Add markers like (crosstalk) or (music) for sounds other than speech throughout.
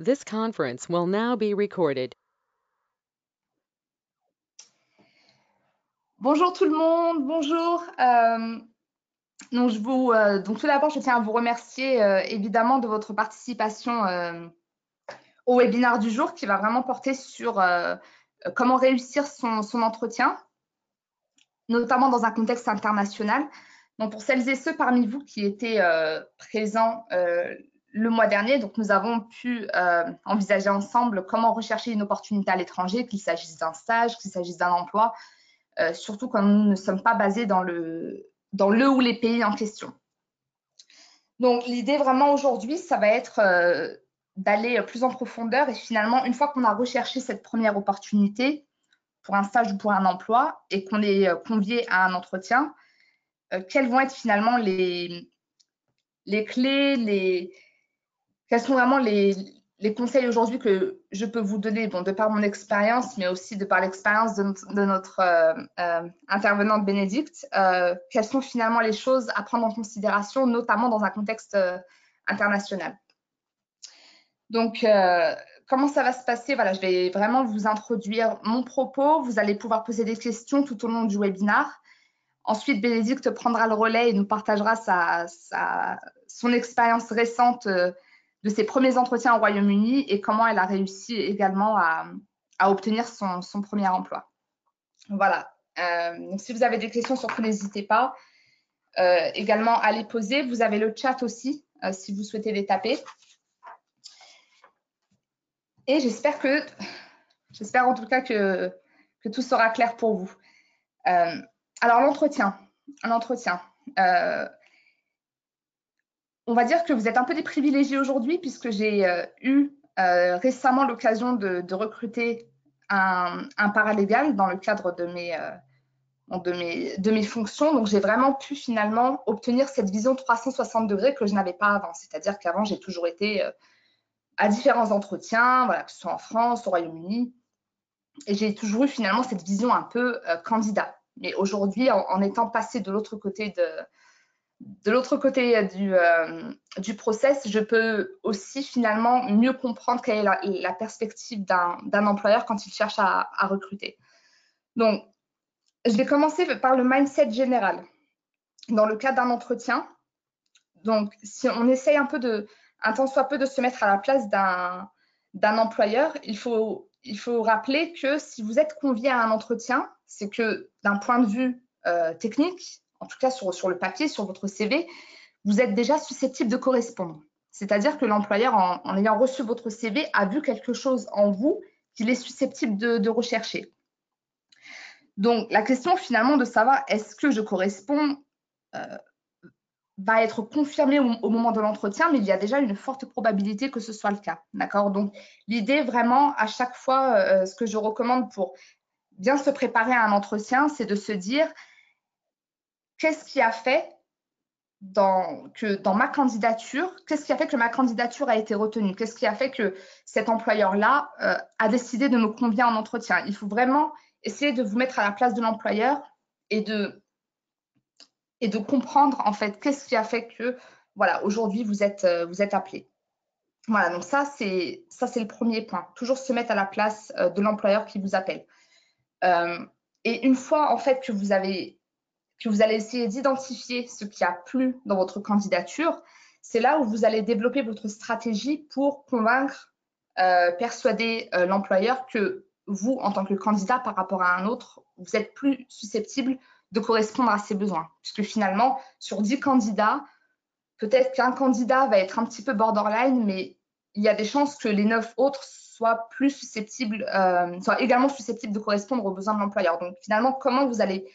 This conference will now be recorded. Bonjour tout le monde, bonjour. Euh, euh, donc tout d'abord, je tiens à vous remercier euh, évidemment de votre participation au webinaire du jour qui va vraiment porter sur comment réussir son, son, entretien, notamment dans un contexte international. Donc, pour celles et ceux parmi vous qui étaient présents le mois dernier, donc nous avons pu euh, envisager ensemble comment rechercher une opportunité à l'étranger, qu'il s'agisse d'un stage, qu'il s'agisse d'un emploi, euh, surtout quand nous ne sommes pas basés dans le, dans le ou les pays en question. Donc l'idée vraiment aujourd'hui, ça va être euh, d'aller plus en profondeur et finalement, une fois qu'on a recherché cette première opportunité pour un stage ou pour un emploi et qu'on est convié à un entretien, quelles vont être finalement les, les clés, les, quels sont vraiment les, conseils aujourd'hui que je peux vous donner, bon, de par mon expérience, mais aussi de par l'expérience de, notre euh, euh, intervenante Bénédicte, euh, quelles sont finalement les choses à prendre en considération, notamment dans un contexte international. Donc, comment ça va se passer? Voilà, je vais vraiment vous introduire mon propos. Vous allez pouvoir poser des questions tout au long du webinaire. Ensuite, Bénédicte prendra le relais et nous partagera sa, son expérience récente de ses premiers entretiens au Royaume-Uni et comment elle a réussi également à, obtenir son, premier emploi. Voilà. Euh, donc, si vous avez des questions, surtout n'hésitez pas. Euh, également à les poser. Vous avez le chat aussi, euh, si vous souhaitez les taper. Et j'espère que, j'espère en tout cas que, que tout sera clair pour vous. Alors, l'entretien. L'entretien. On va dire que vous êtes un peu des privilégiés aujourd'hui puisque j'ai euh, eu euh, récemment l'occasion de, recruter un, un, paralégal dans le cadre de mes, euh, de mes, de mes fonctions. Donc, j'ai vraiment pu finalement obtenir cette vision 360 degrés que je n'avais pas avant. C'est-à-dire qu'avant, j'ai toujours été à différents entretiens, voilà, que ce soit en France, au Royaume-Uni. Et j'ai toujours eu finalement cette vision un peu candidat. Mais aujourd'hui, en, en, étant passé de l'autre côté de, de l'autre côté du, euh, du process, je peux aussi finalement mieux comprendre quelle est la, perspective d'un employeur quand il cherche à, recruter. Donc, je vais commencer par le mindset général. Dans le cas d'un entretien, donc si on essaye un peu de, un tant soit peu de se mettre à la place d'un employeur, il faut, il faut rappeler que si vous êtes convié à un entretien, c'est que d'un point de vue euh, technique, en tout cas sur, le papier, sur votre CV, vous êtes déjà susceptible de correspondre. C'est-à-dire que l'employeur, en, ayant reçu votre CV, a vu quelque chose en vous qu'il est susceptible de, rechercher. Donc, la question finalement de savoir est-ce que je corresponds euh, va être confirmée au, au moment de l'entretien, mais il y a déjà une forte probabilité que ce soit le cas. D'accord? Donc, l'idée vraiment, à chaque fois, euh, ce que je recommande pour bien se préparer à un entretien, c'est de se dire qu'est-ce qui a fait dans, que dans ma candidature, qu'est-ce qui a fait que ma candidature a été retenue? Qu'est-ce qui a fait que cet employeur-là euh, a décidé de me convier en entretien? Il faut vraiment essayer de vous mettre à la place de l'employeur et de, et de comprendre en fait qu'est-ce qui a fait que voilà aujourd'hui vous êtes, euh, vous êtes appelé. Voilà, donc ça c'est ça c'est le premier point. Toujours se mettre à la place euh, de l'employeur qui vous appelle. Et une fois en fait que vous avez que vous allez essayer d'identifier ce qui a plu dans votre candidature, c'est là où vous allez développer votre stratégie pour convaincre, euh, persuader euh, l'employeur que vous, en tant que candidat par rapport à un autre, vous êtes plus susceptible de correspondre à ses besoins. Puisque finalement, sur 10 candidats, peut-être qu'un candidat va être un petit peu borderline, mais il y a des chances que les 9 autres soient plus susceptibles, euh, soient également susceptibles de correspondre aux besoins de l'employeur. Donc finalement, comment vous allez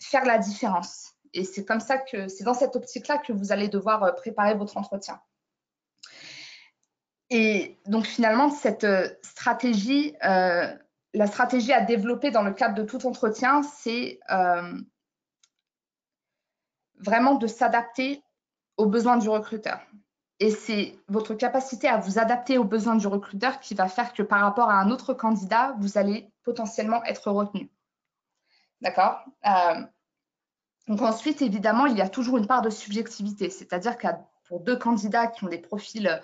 faire la différence. Et c'est comme ça que c'est dans cette optique-là que vous allez devoir euh, préparer votre entretien. Et donc finalement, cette euh, stratégie, euh, la stratégie à développer dans le cadre de tout entretien, c'est vraiment de s'adapter aux besoins du recruteur. Et c'est votre capacité à vous adapter aux besoins du recruteur qui va faire que par rapport à un autre candidat, vous allez potentiellement être retenu. D'accord euh, Donc ensuite, évidemment, il y a toujours une part de subjectivité, c'est-à-dire que pour deux candidats qui ont des profils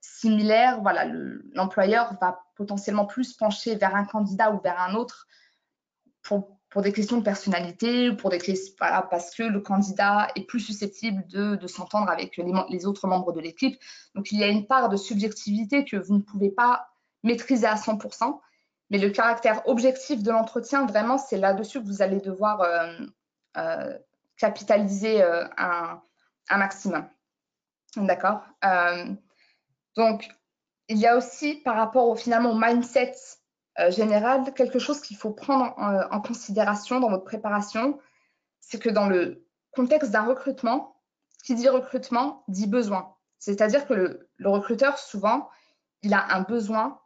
similaires, voilà, l'employeur va potentiellement plus pencher vers un candidat ou vers un autre pour, des questions de personnalité ou pour des voilà, parce que le candidat est plus susceptible de, de s'entendre avec les, les, autres membres de l'équipe. Donc, il y a une part de subjectivité que vous ne pouvez pas maîtriser à 100%. Mais le caractère objectif de l'entretien, vraiment, c'est là-dessus que vous allez devoir euh, euh, capitaliser euh, un, maximum. D'accord Donc, il y a aussi, par rapport au, finalement au mindset général, quelque chose qu'il faut prendre en, considération dans votre préparation, c'est que dans le contexte d'un recrutement, qui dit recrutement dit besoin. C'est-à-dire que le, recruteur, souvent, il a un besoin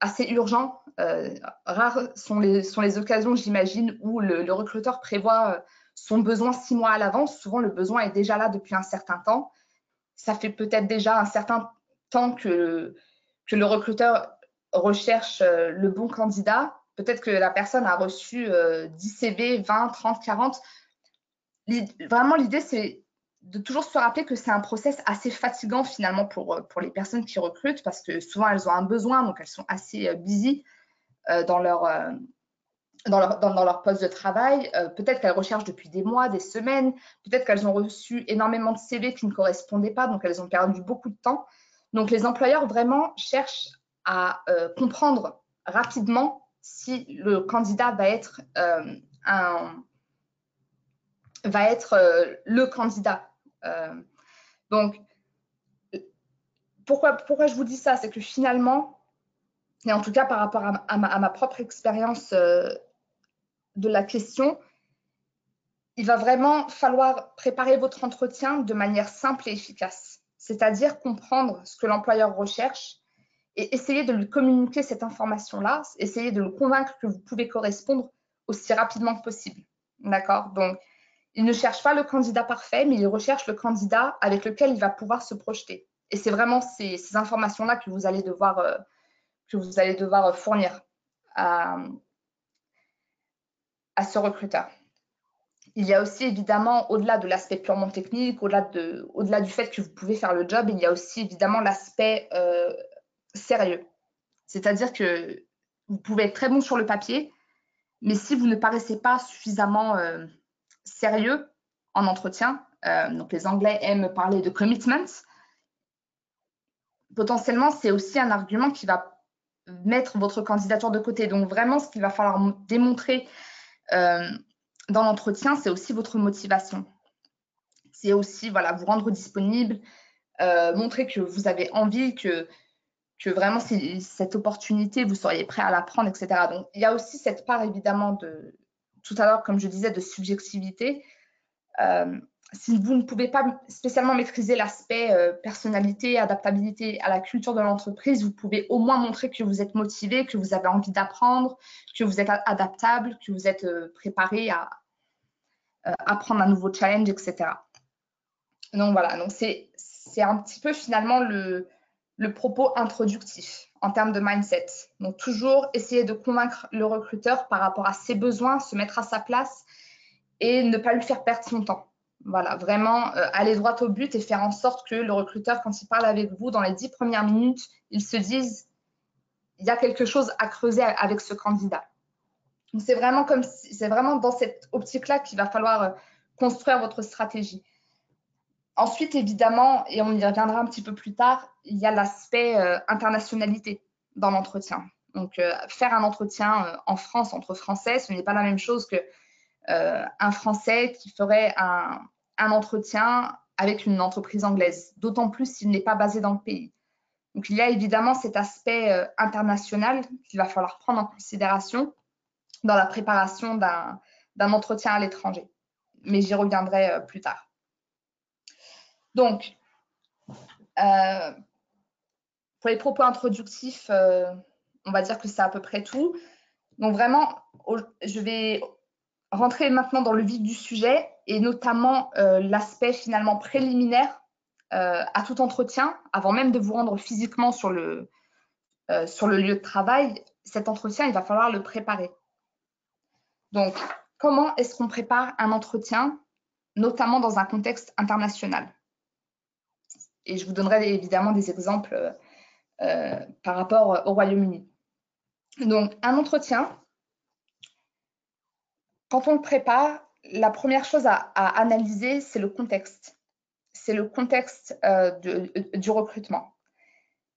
assez urgent. Euh, rares sont les, occasions, j'imagine, où le, recruteur prévoit euh, son besoin six mois à l'avance. Souvent, le besoin est déjà là depuis un certain temps. Ça fait peut-être déjà un certain temps que, le recruteur recherche le bon candidat. Peut-être que la personne a reçu 10 CV, 20, 30, 40. Vraiment, l'idée, c'est de toujours se rappeler que c'est un process assez fatigant finalement pour, pour les personnes qui recrutent parce que souvent elles ont un besoin, donc elles sont assez busy dans leur, dans leur, dans, leur poste de travail. Euh, peut-être qu'elles recherchent depuis des mois, des semaines. Peut-être qu'elles ont reçu énormément de CV qui ne correspondaient pas, donc elles ont perdu beaucoup de temps. Donc les employeurs vraiment cherchent à euh, comprendre rapidement si le candidat va être euh, un va être euh, le candidat. donc pourquoi, pourquoi je vous dis ça? C'est que finalement, et en tout cas par rapport à, ma, propre expérience de la question, il va vraiment falloir préparer votre entretien de manière simple et efficace, c'est-à-dire comprendre ce que l'employeur recherche et essayer de lui communiquer cette information-là, essayer de le convaincre que vous pouvez correspondre aussi rapidement que possible. D'accord? Donc, il ne cherche pas le candidat parfait, mais il recherche le candidat avec lequel il va pouvoir se projeter. Et c'est vraiment ces, ces informations-là que vous allez devoir, euh, que vous allez devoir fournir à, à ce recruteur. Il y a aussi évidemment, au-delà de l'aspect purement technique, au-delà de, au du fait que vous pouvez faire le job, il y a aussi évidemment l'aspect euh, sérieux. C'est-à-dire que vous pouvez être très bon sur le papier, mais si vous ne paraissez pas suffisamment euh, sérieux en entretien, euh, donc les Anglais aiment parler de commitment, potentiellement c'est aussi un argument qui va mettre votre candidature de côté. Donc vraiment, ce qu'il va falloir démontrer euh, dans l'entretien, c'est aussi votre motivation. C'est aussi voilà, vous rendre disponible, euh, montrer que vous avez envie, que, que vraiment cette opportunité, vous seriez prêt à la prendre, etc. Donc, il y a aussi cette part évidemment de, tout à l'heure, comme je disais, de subjectivité. Euh, si vous ne pouvez pas spécialement maîtriser l'aspect euh, personnalité, adaptabilité à la culture de l'entreprise, vous pouvez au moins montrer que vous êtes motivé, que vous avez envie d'apprendre, que vous êtes adaptable, que vous êtes euh, préparé à, euh, apprendre un nouveau challenge, etc. Donc voilà, donc c'est un petit peu finalement le, le propos introductif en termes de mindset. Donc toujours essayer de convaincre le recruteur par rapport à ses besoins, se mettre à sa place et ne pas lui faire perdre son temps. Voilà, vraiment euh, aller droit au but et faire en sorte que le recruteur, quand il parle avec vous, dans les dix premières minutes, il se dise il y a quelque chose à creuser avec ce candidat. C'est vraiment c'est vraiment dans cette optique-là qu'il va falloir euh, construire votre stratégie. Ensuite, évidemment, et on y reviendra un petit peu plus tard, il y a l'aspect euh, internationalité dans l'entretien. Donc, faire un entretien en France entre Français, ce n'est pas la même chose que un Français qui ferait un, entretien avec une entreprise anglaise, d'autant plus s'il n'est pas basé dans le pays. Donc il y a évidemment cet aspect euh, international qu'il va falloir prendre en considération dans la préparation d'un entretien à l'étranger. Mais j'y reviendrai euh, plus tard. Donc, euh, pour les propos introductifs, on va dire que c'est à peu près tout. Donc vraiment, je vais rentrer maintenant dans le vif du sujet et notamment euh, l'aspect finalement préliminaire euh, à tout entretien, avant même de vous rendre physiquement sur le, euh, sur le lieu de travail. Cet entretien, il va falloir le préparer. Donc, comment est-ce qu'on prépare un entretien, notamment dans un contexte international? Et je vous donnerai évidemment des exemples par rapport au Royaume-Uni. Donc, un entretien, quand on le prépare, la première chose à, analyser, c'est le contexte. C'est le contexte euh, du recrutement.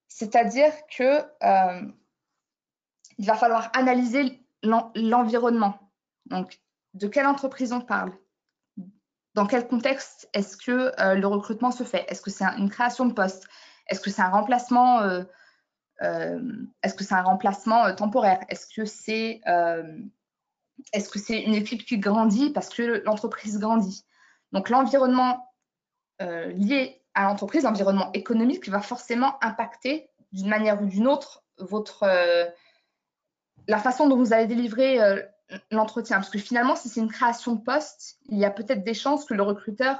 C'est-à-dire que euh, il va falloir analyser l'environnement. Donc, de quelle entreprise on parle? Dans quel contexte est-ce que euh, le recrutement se fait? Est-ce que c'est une création de poste? Est-ce que c'est un remplacement Est-ce que c'est un remplacement temporaire? Est-ce que c'est est-ce que c'est une équipe qui grandit parce que l'entreprise grandit? Donc l'environnement euh, lié à l'entreprise, l'environnement économique, va forcément impacter d'une manière ou d'une autre votre, euh, la façon dont vous allez délivrer euh, l'entretien. Parce que finalement, si c'est une création de poste, il y a peut-être des chances que le recruteur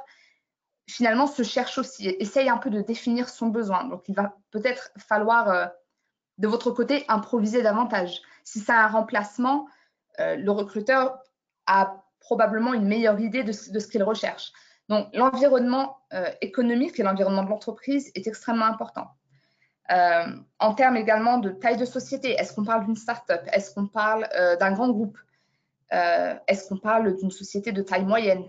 finalement se cherche aussi, essaye un peu de définir son besoin. Donc il va peut-être falloir de votre côté improviser davantage. Si c'est un remplacement, euh, le recruteur a probablement une meilleure idée de, ce qu'il recherche. Donc, l'environnement euh, économique et l'environnement de l'entreprise est extrêmement important. Euh, en termes également de taille de société, est-ce qu'on parle d'une start-up? Est-ce qu'on parle d'un grand groupe? Est-ce qu'on parle d'une société de taille moyenne?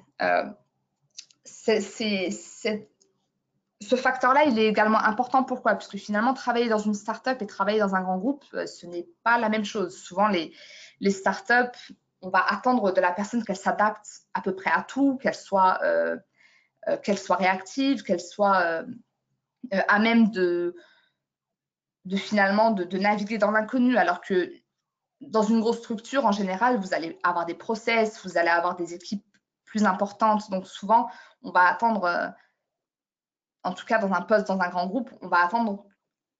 Ce facteur-là, il est également important. Pourquoi? Parce que finalement, travailler dans une start-up et travailler dans un grand groupe, ce n'est pas la même chose. Souvent, les, les startups, on va attendre de la personne qu'elle s'adapte à peu près à tout, qu'elle soit, euh, euh, qu'elle soit réactive, qu'elle soit euh, à même de, finalement de, naviguer dans l'inconnu, alors que dans une grosse structure, en général, vous allez avoir des process, vous allez avoir des équipes plus importantes. Donc souvent, on va attendre, en tout cas dans un poste, dans un grand groupe, on va attendre,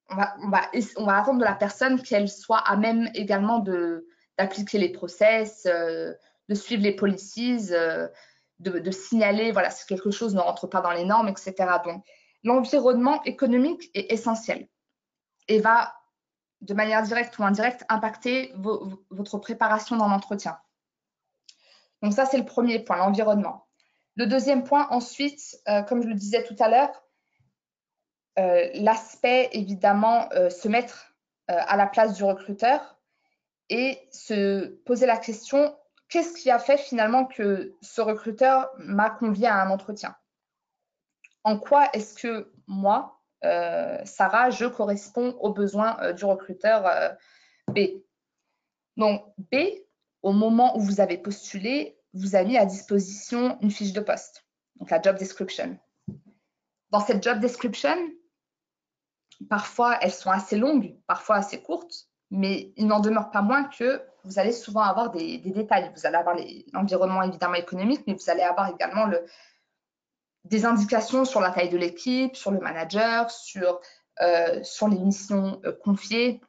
on va, on va, on va attendre de la personne qu'elle soit à même également de, d'appliquer les process, euh, de suivre les policies, euh, de, signaler, voilà, si quelque chose ne rentre pas dans les normes, etc. Donc, l'environnement économique est essentiel et va, de manière directe ou indirecte, impacter votre préparation dans l'entretien. Donc ça, c'est le premier point, l'environnement. Le deuxième point, ensuite, euh, comme je le disais tout à l'heure, l'aspect, évidemment, se mettre à la place du recruteur et se poser la question qu'est-ce qui a fait finalement que ce recruteur m'a convié à un entretien? En quoi est-ce que moi, euh, Sarah, je corresponds aux besoins euh, du recruteur euh, B? Donc B, au moment où vous avez postulé, vous a mis à disposition une fiche de poste, donc la job description. Dans cette job description, parfois elles sont assez longues, parfois assez courtes, mais il n'en demeure pas moins que vous allez souvent avoir des, détails. Vous allez avoir l'environnement évidemment économique, mais vous allez avoir également le, des indications sur la taille de l'équipe, sur le manager, sur, euh, sur les missions euh, confiées,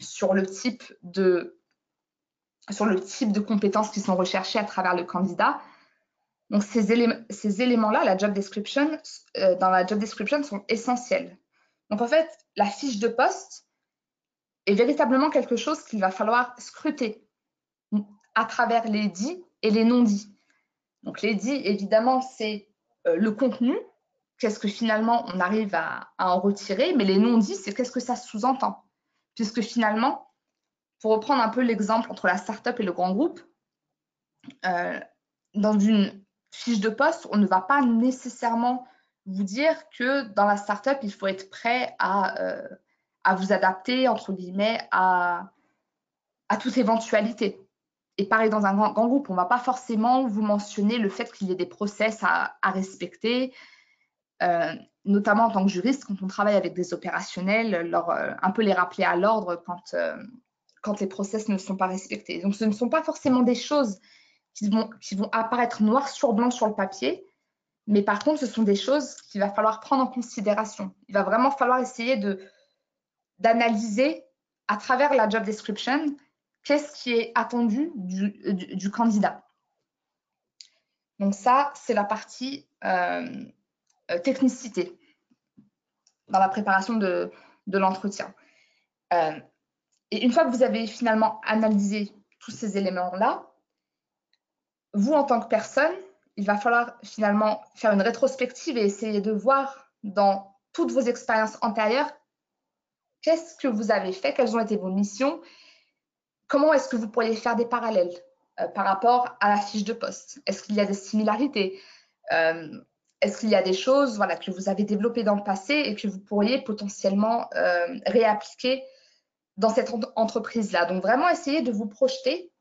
sur le type de sur le type de compétences qui sont recherchées à travers le candidat. Donc ces, éléments, ces éléments-là, la job description, euh, dans la job description sont essentiels. Donc en fait, la fiche de poste, est véritablement quelque chose qu'il va falloir scruter à travers les dits et les non-dits. Donc les dits, évidemment, c'est euh, le contenu, qu'est-ce que finalement on arrive à, en retirer, mais les non-dits, c'est qu'est-ce que ça sous-entend? Puisque finalement, pour reprendre un peu l'exemple entre la start-up et le grand groupe, euh, dans une fiche de poste, on ne va pas nécessairement vous dire que dans la start-up, il faut être prêt à euh, à vous adapter, entre guillemets, à, à toute éventualité. Et pareil, dans un grand, groupe, on ne va pas forcément vous mentionner le fait qu'il y ait des process à, respecter, euh, notamment en tant que juriste, quand on travaille avec des opérationnels, euh, un peu les rappeler à l'ordre quand, euh, quand les process ne sont pas respectés. Donc, ce ne sont pas forcément des choses qui vont, qui vont apparaître noir sur blanc sur le papier, mais par contre, ce sont des choses qu'il va falloir prendre en considération. Il va vraiment falloir essayer de, d'analyser à travers la job description qu'est-ce qui est attendu du, candidat. Donc ça, c'est la partie euh, euh, technicité dans la préparation de, l'entretien. Euh, et une fois que vous avez finalement analysé tous ces éléments-là, vous, en tant que personne, il va falloir finalement faire une rétrospective et essayer de voir dans toutes vos expériences antérieures. Qu'est-ce que vous avez fait? Quelles ont été vos missions? Comment est-ce que vous pourriez faire des parallèles euh, par rapport à la fiche de poste? Est-ce qu'il y a des similarités? Euh, Est-ce qu'il y a des choses voilà, que vous avez développées dans le passé et que vous pourriez potentiellement euh, réappliquer dans cette entreprise-là? Donc vraiment essayer de vous projeter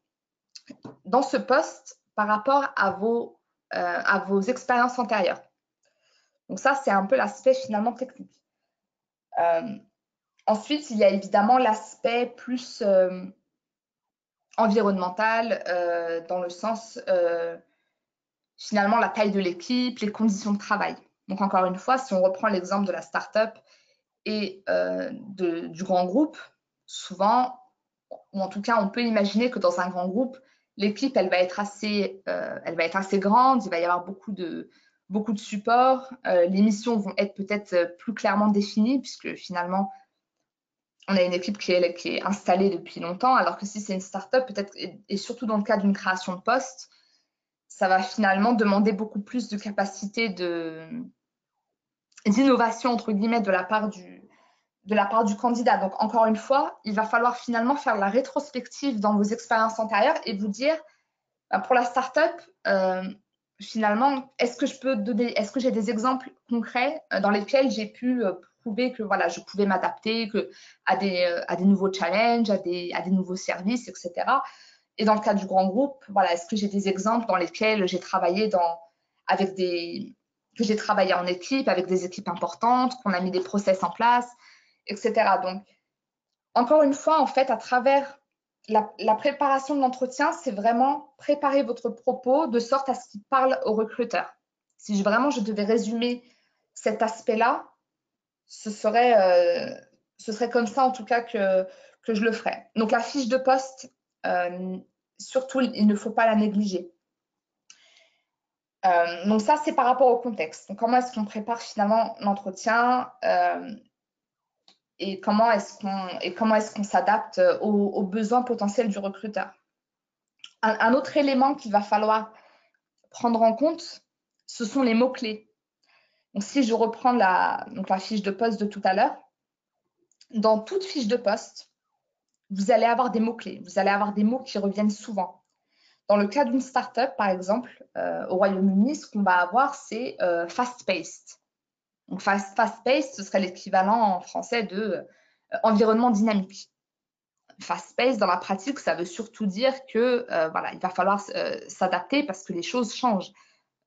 dans ce poste par rapport à vos, à vos expériences antérieures. Donc ça, c'est un peu l'aspect finalement technique. Ensuite, il y a évidemment l'aspect plus environnemental euh, dans le sens euh, finalement la taille de l'équipe, les conditions de travail. Donc encore une fois, si on reprend l'exemple de la start-up et euh, du grand groupe, souvent, ou en tout cas, on peut imaginer que dans un grand groupe, l'équipe, elle va être assez, elle va être assez grande, il va y avoir beaucoup de, beaucoup de support, les missions vont être peut-être plus clairement définies puisque finalement, on a une équipe qui est, installée depuis longtemps, alors que si c'est une startup, peut-être, et, surtout dans le cas d'une création de poste, ça va finalement demander beaucoup plus de capacité d'innovation, entre guillemets, de la, part du, de la part du candidat. Donc, encore une fois, il va falloir finalement faire la rétrospective dans vos expériences antérieures et vous dire, bah, pour la startup, euh, finalement, est-ce que je peux donner, est-ce que j'ai des exemples concrets euh, dans lesquels j'ai pu euh, que voilà, je pouvais m'adapter à des, euh, à des nouveaux challenges, à des, à des nouveaux services, etc. Et dans le cas du grand groupe, voilà, est-ce que j'ai des exemples dans lesquels j'ai travaillé dans, avec des, que j'ai travaillé en équipe, avec des équipes importantes, qu'on a mis des process en place, etc. Donc, encore une fois, en fait, à travers la, préparation de l'entretien, c'est vraiment préparer votre propos de sorte à ce qu'il parle au recruteur. Si vraiment je devais résumer cet aspect-là, ce serait, euh, ce serait comme ça en tout cas que, je le ferais. Donc la fiche de poste, euh, surtout, il ne faut pas la négliger. Euh, donc ça, c'est par rapport au contexte. Comment est-ce qu'on prépare finalement l'entretien et comment est-ce qu'on et comment est-ce qu'on s'adapte aux, besoins potentiels du recruteur? un, autre élément qu'il va falloir prendre en compte, ce sont les mots-clés. Donc, si je reprends la, fiche de poste de tout à l'heure, dans toute fiche de poste, vous allez avoir des mots-clés, vous allez avoir des mots qui reviennent souvent. Dans le cas d'une startup, par exemple, euh, au Royaume-Uni, ce qu'on va avoir, c'est euh, fast-paced. Donc, fast-paced, ce serait l'équivalent en français de euh, environnement dynamique. Fast-paced, dans la pratique, ça veut surtout dire que voilà, il va falloir s'adapter parce que les choses changent.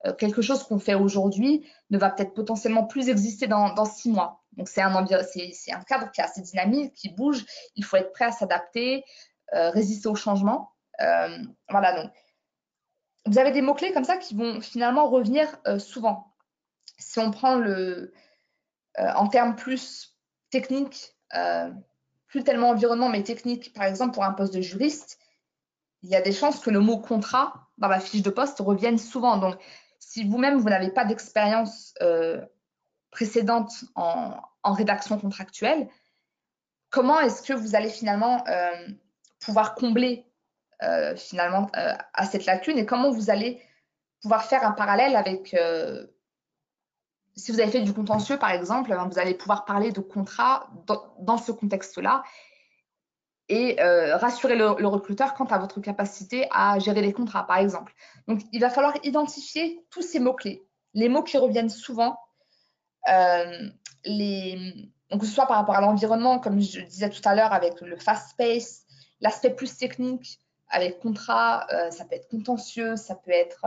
Euh, quelque chose qu'on fait aujourd'hui ne va peut-être potentiellement plus exister dans, six mois. Donc, c'est un, un cadre qui est assez dynamique, qui bouge. Il faut être prêt à s'adapter, euh, résister au changement. Euh, voilà, donc, vous avez des mots-clés comme ça qui vont finalement revenir souvent. Si on prend le, en termes plus techniques, plus tellement environnement, mais technique, par exemple, pour un poste de juriste, il y a des chances que le mot contrat dans la fiche de poste revienne souvent. Donc, si vous-même, vous, n'avez pas d'expérience euh, précédente en, rédaction contractuelle, comment est-ce que vous allez finalement euh, pouvoir combler euh, finalement à cette lacune et comment vous allez pouvoir faire un parallèle avec si vous avez fait du contentieux, par exemple, ben, vous allez pouvoir parler de contrat dans ce contexte-là et euh, rassurer le, recruteur quant à votre capacité à gérer les contrats, par exemple. Donc, il va falloir identifier tous ces mots-clés, les mots qui reviennent souvent, euh, donc que ce soit par rapport à l'environnement, comme je disais tout à l'heure, avec le fast pace, l'aspect plus technique, avec contrat, euh, ça peut être contentieux, ça peut être,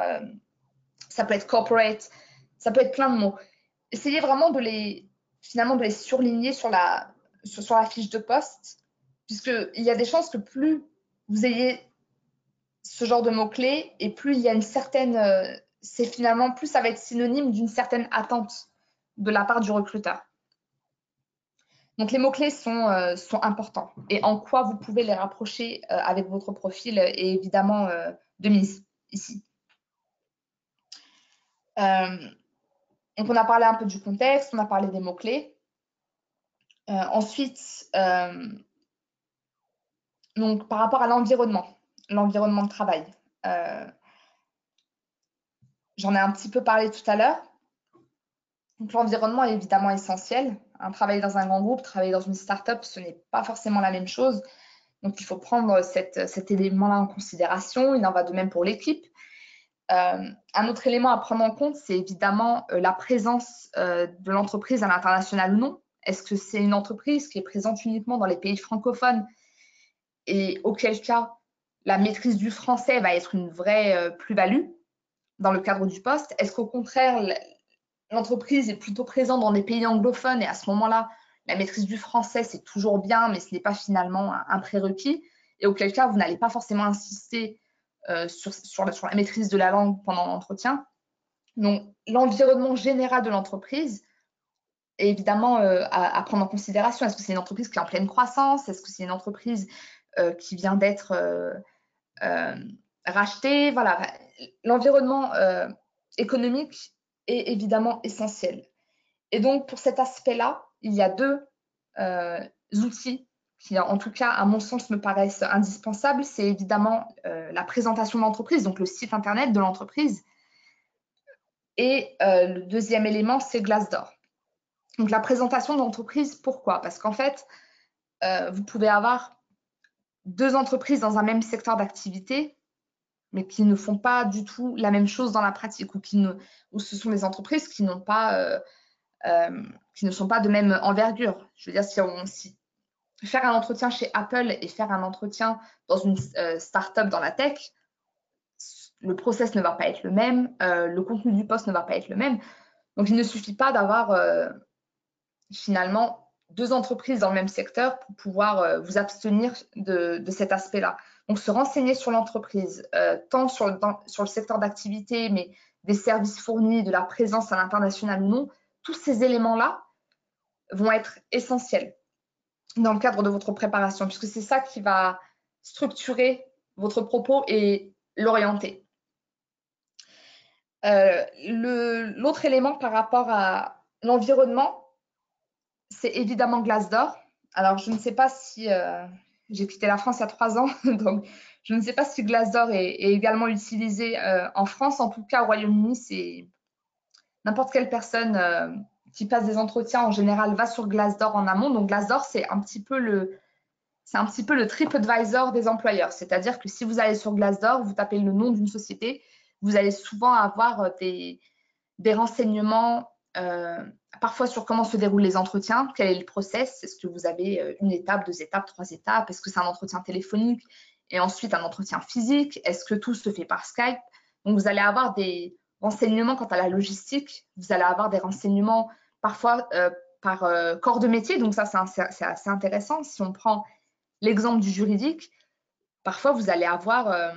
ça peut être corporate, ça peut être plein de mots. Essayez vraiment de les, finalement, de les surligner sur la, sur la fiche de poste puisqu'il y a des chances que plus vous ayez ce genre de mots-clés et plus il y a une certaine, euh, c'est finalement, plus ça va être synonyme d'une certaine attente de la part du recruteur. Donc les mots-clés sont, euh, sont, importants et en quoi vous pouvez les rapprocher euh, avec votre profil est évidemment de mise ici. donc on a parlé un peu du contexte, on a parlé des mots-clés. ensuite, donc, par rapport à l'environnement, l'environnement de travail, euh, j'en ai un petit peu parlé tout à l'heure. Donc l'environnement est évidemment essentiel. travailler dans un grand groupe, travailler dans une start-up, ce n'est pas forcément la même chose. Donc il faut prendre cet élément-là en considération. Il en va de même pour l'équipe. Euh, un autre élément à prendre en compte, c'est évidemment euh, la présence de l'entreprise à l'international ou non. Est-ce que c'est une entreprise qui est présente uniquement dans les pays francophones? Et auquel cas la maîtrise du français va être une vraie plus-value dans le cadre du poste Est-ce qu'au contraire, l'entreprise est plutôt présente dans des pays anglophones et à ce moment-là, la maîtrise du français, c'est toujours bien, mais ce n'est pas finalement un, prérequis? Et auquel cas, vous n'allez pas forcément insister euh, sur, la, maîtrise de la langue pendant l'entretien. Donc, l'environnement général de l'entreprise est évidemment euh, à, prendre en considération. Est-ce que c'est une entreprise qui est en pleine croissance? Est-ce que c'est une entreprise euh, qui vient d'être rachetée Voilà, l'environnement économique est évidemment essentiel. Et donc, pour cet aspect-là, il y a deux outils qui, en tout cas, à mon sens, me paraissent indispensables, c'est évidemment euh, la présentation de l'entreprise, donc le site internet de l'entreprise. Et euh, le deuxième élément, c'est Glassdoor. Donc la présentation de l'entreprise, pourquoi? Parce qu'en fait, euh, vous pouvez avoir deux entreprises dans un même secteur d'activité, mais qui ne font pas du tout la même chose dans la pratique, ou, qui ou ce sont des entreprises qui pas, qui ne sont pas de même envergure. Je veux dire, si on, si faire un entretien chez Apple et faire un entretien dans une euh, startup dans la tech, le process ne va pas être le même, euh, le contenu du poste ne va pas être le même. Donc, il ne suffit pas d'avoir euh, finalement deux entreprises dans le même secteur pour pouvoir vous abstenir de, cet aspect-là. Donc, se renseigner sur l'entreprise, tant sur, sur le secteur d'activité, mais des services fournis, de la présence à l'international non, tous ces éléments-là vont être essentiels dans le cadre de votre préparation, puisque c'est ça qui va structurer votre propos et l'orienter. Euh, l'autre élément par rapport à l'environnement, c'est évidemment Glassdoor. Alors, je ne sais pas si euh, j'ai quitté la France il y a trois ans, (laughs) donc je ne sais pas si Glassdoor est, est également utilisé euh, en France. En tout cas, au Royaume-Uni, c'est n'importe quelle personne qui passe des entretiens en général va sur Glassdoor en amont. Donc Glassdoor, c'est un petit peu le c'est un petit peu le TripAdvisor des employeurs. C'est-à-dire que si vous allez sur Glassdoor, vous tapez le nom d'une société, vous allez souvent avoir euh, des, des renseignements euh, parfois sur comment se déroulent les entretiens, quel est le process, est-ce que vous avez euh, une étape, deux étapes, trois étapes, est-ce que c'est un entretien téléphonique et ensuite un entretien physique, est-ce que tout se fait par Skype? Donc vous allez avoir des renseignements quant à la logistique, vous allez avoir des renseignements parfois euh, par euh, corps de métier. Donc ça, c'est assez intéressant. Si on prend l'exemple du juridique, parfois vous allez avoir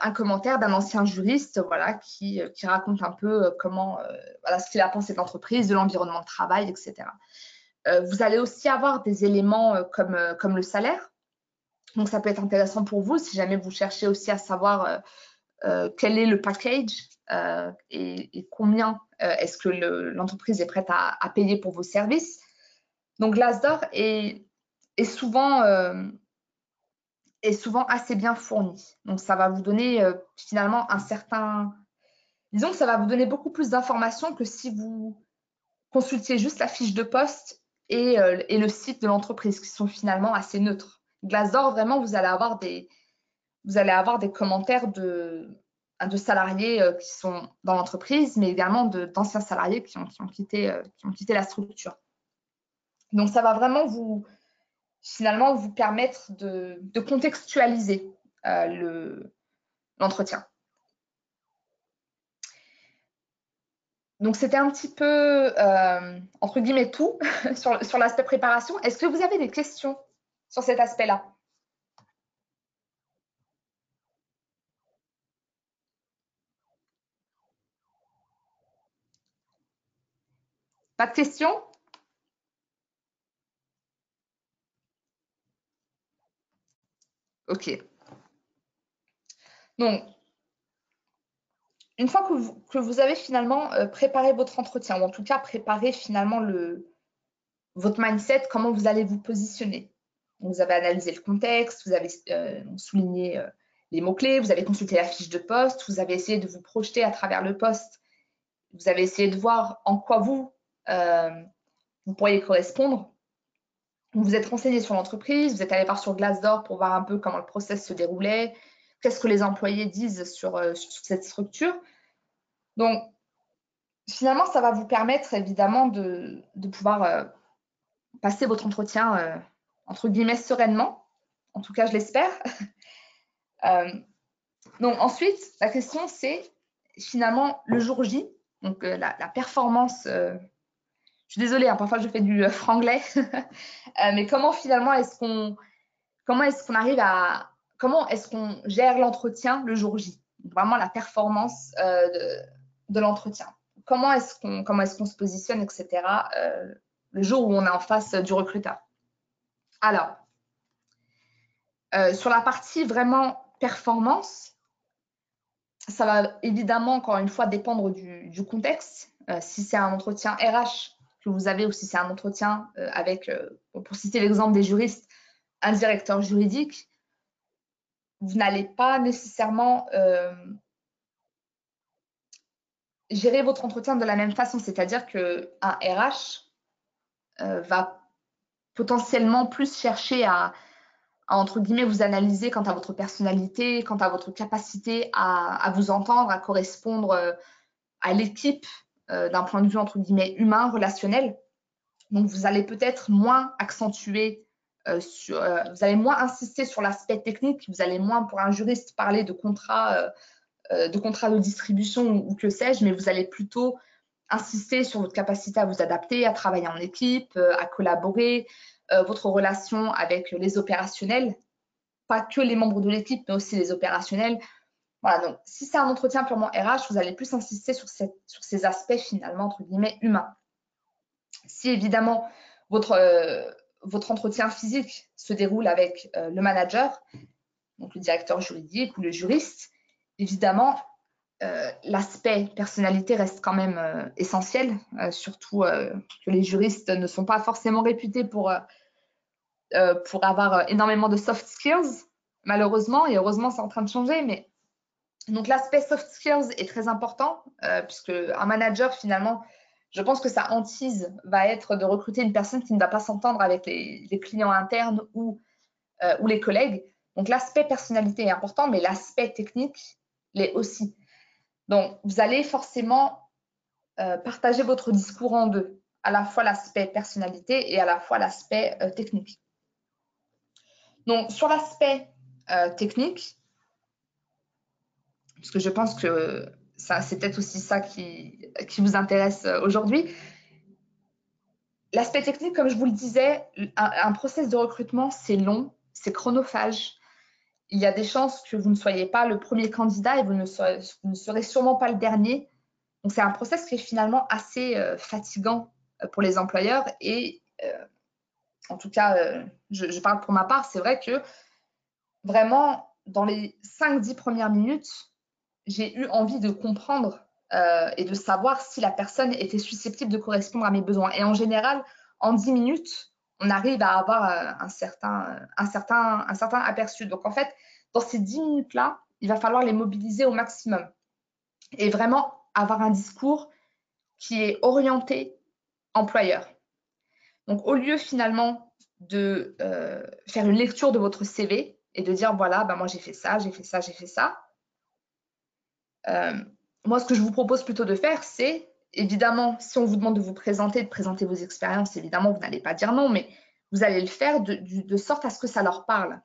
un commentaire d'un ancien juriste voilà, qui, raconte un peu comment, voilà, ce qu'il a pensé de l'entreprise, de l'environnement de travail, etc. vous allez aussi avoir des éléments comme, comme le salaire. Donc ça peut être intéressant pour vous si jamais vous cherchez aussi à savoir quel est le package et, combien euh, est-ce que l'entreprise est prête à, payer pour vos services Donc Glassdoor est, est, souvent, euh, est souvent assez bien fourni. Donc ça va vous donner euh, finalement un certain... Disons que ça va vous donner beaucoup plus d'informations que si vous consultiez juste la fiche de poste et, et le site de l'entreprise qui sont finalement assez neutres. Glassdoor, vraiment, vous allez avoir des, vous allez avoir des commentaires de, de salariés euh, qui sont dans l'entreprise, mais également d'anciens salariés qui ont, quitté, euh, qui ont quitté la structure. Donc, ça va vraiment vous, finalement, vous permettre de, contextualiser euh, l'entretien. Donc, c'était un petit peu, entre guillemets, tout (laughs) sur, sur l'aspect préparation. Est-ce que vous avez des questions sur cet aspect-là? Pas de questions? Ok. Donc, une fois que vous, avez finalement euh, préparé votre entretien, ou en tout cas préparé finalement le, votre mindset, comment vous allez vous positionner. vous avez analysé le contexte, vous avez euh, souligné euh, les mots-clés, vous avez consulté la fiche de poste, vous avez essayé de vous projeter à travers le poste vous avez essayé de voir en quoi vous pourriez correspondre. Vous vous êtes renseigné sur l'entreprise, vous êtes allé voir sur Glassdoor pour voir un peu comment le process se déroulait, qu'est-ce que les employés disent sur, sur cette structure. Donc, finalement, ça va vous permettre évidemment de, pouvoir euh, passer votre entretien, euh, entre guillemets, sereinement. En tout cas, je l'espère. (laughs) Euh, donc ensuite, la question, c'est finalement le jour J, donc la, performance. Suis désolée, hein, parfois je fais du franglais, (laughs) mais comment finalement est-ce qu'on comment est-ce qu'on arrive à comment est-ce qu'on gère l'entretien le jour J? Vraiment la performance de l'entretien comment est-ce qu'on comment est-ce qu'on se positionne, etc. Euh, le jour où on est en face du recruteur? Alors, euh, sur la partie vraiment performance, ça va évidemment, encore une fois, dépendre du, contexte. Euh, si c'est un entretien RH que vous avez ou si c'est un entretien avec, pour citer l'exemple des juristes, un directeur juridique, vous n'allez pas nécessairement gérer votre entretien de la même façon, c'est-à-dire qu'un RH euh, va potentiellement plus chercher à, entre guillemets, vous analyser quant à votre personnalité, quant à votre capacité à, vous entendre, à correspondre euh, à l'équipe euh, d'un point de vue, entre guillemets, humain, relationnel. Donc, vous allez peut-être moins accentuer, sur, vous allez moins insister sur l'aspect technique, vous allez moins, pour un juriste, parler de contrat euh, de de distribution ou, que sais-je, mais vous allez plutôt insister sur votre capacité à vous adapter, à travailler en équipe, euh, à collaborer, euh, votre relation avec les opérationnels, pas que les membres de l'équipe, mais aussi les opérationnels. Voilà, donc si c'est un entretien purement RH, vous allez plus insister sur, sur ces aspects finalement, entre guillemets, humains. Si évidemment votre, votre entretien physique se déroule avec le manager, donc le directeur juridique ou le juriste, évidemment, euh, l'aspect personnalité reste quand même euh, essentiel, euh, surtout que les juristes ne sont pas forcément réputés pour, pour avoir énormément de soft skills, malheureusement, et heureusement c'est en train de changer, mais donc l'aspect soft skills est très important, puisque un manager finalement, je pense que sa hantise va être de recruter une personne qui ne va pas s'entendre avec les, clients internes ou, ou les collègues. Donc l'aspect personnalité est important, mais l'aspect technique l'est aussi. Donc, vous allez forcément euh, partager votre discours en deux, à la fois l'aspect personnalité et à la fois l'aspect euh, technique. Donc, sur l'aspect euh, technique, parce que je pense que c'est peut-être aussi ça qui, vous intéresse aujourd'hui. L'aspect technique, comme je vous le disais, un, un process de recrutement, c'est long, c'est chronophage, il y a des chances que vous ne soyez pas le premier candidat et vous ne serez, sûrement pas le dernier. Donc, c'est un process qui est finalement assez euh, fatigant euh, pour les employeurs. Et euh, en tout cas, je, parle pour ma part, c'est vrai que vraiment, dans les 5-10 premières minutes, j'ai eu envie de comprendre et de savoir si la personne était susceptible de correspondre à mes besoins. Et en général, en 10 minutes, on arrive à avoir euh, un certain, un, certain, un certain aperçu. Donc, en fait, dans ces 10 minutes-là, il va falloir les mobiliser au maximum et vraiment avoir un discours qui est orienté employeur. Donc, au lieu finalement de euh, faire une lecture de votre CV et de dire, voilà, bah, moi j'ai fait ça, j'ai fait ça, j'ai fait ça, euh, moi, ce que je vous propose plutôt de faire, c'est évidemment, si on vous demande de vous présenter, de présenter vos expériences, évidemment, vous n'allez pas dire non, mais vous allez le faire de, sorte à ce que ça leur parle.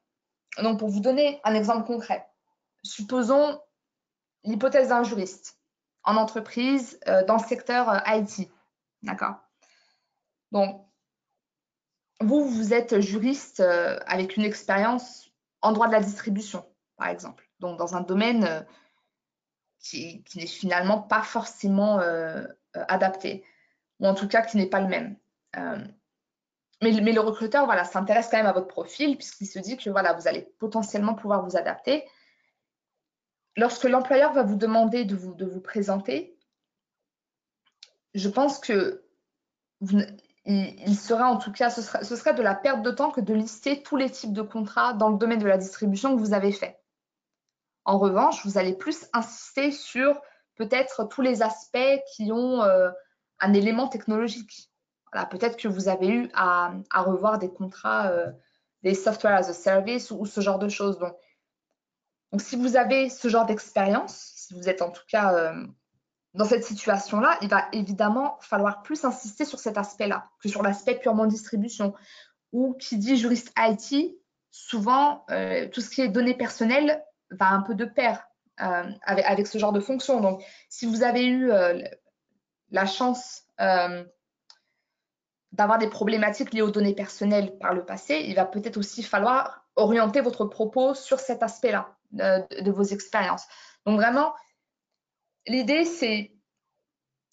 Donc, pour vous donner un exemple concret, supposons l'hypothèse d'un juriste en entreprise euh, dans le secteur euh, IT. D'accord? Donc, vous, vous êtes juriste avec une expérience en droit de la distribution, par exemple. Donc, dans un domaine qui, n'est finalement pas forcément euh, adapté, ou en tout cas qui n'est pas le même. Euh, mais, le recruteur voilà, s'intéresse quand même à votre profil puisqu'il se dit que voilà, vous allez potentiellement pouvoir vous adapter. Lorsque l'employeur va vous demander de vous, présenter, je pense que il, sera en tout cas, ce sera, ce serait de la perte de temps que de lister tous les types de contrats dans le domaine de la distribution que vous avez fait. En revanche, vous allez plus insister sur peut-être tous les aspects qui ont euh, un élément technologique. Voilà, peut-être que vous avez eu à, revoir des contrats, euh, des software as a service ou, ce genre de choses. Donc, donc, si vous avez ce genre d'expérience, si vous êtes en tout cas euh, dans cette situation-là, il va évidemment falloir plus insister sur cet aspect-là que sur l'aspect purement distribution. Ou qui dit juriste IT, souvent, tout ce qui est données personnelles va un peu de pair euh, avec, ce genre de fonction. Donc, si vous avez eu euh, la chance euh, d'avoir des problématiques liées aux données personnelles par le passé, il va peut-être aussi falloir orienter votre propos sur cet aspect-là de, vos expériences. Donc vraiment, l'idée, c'est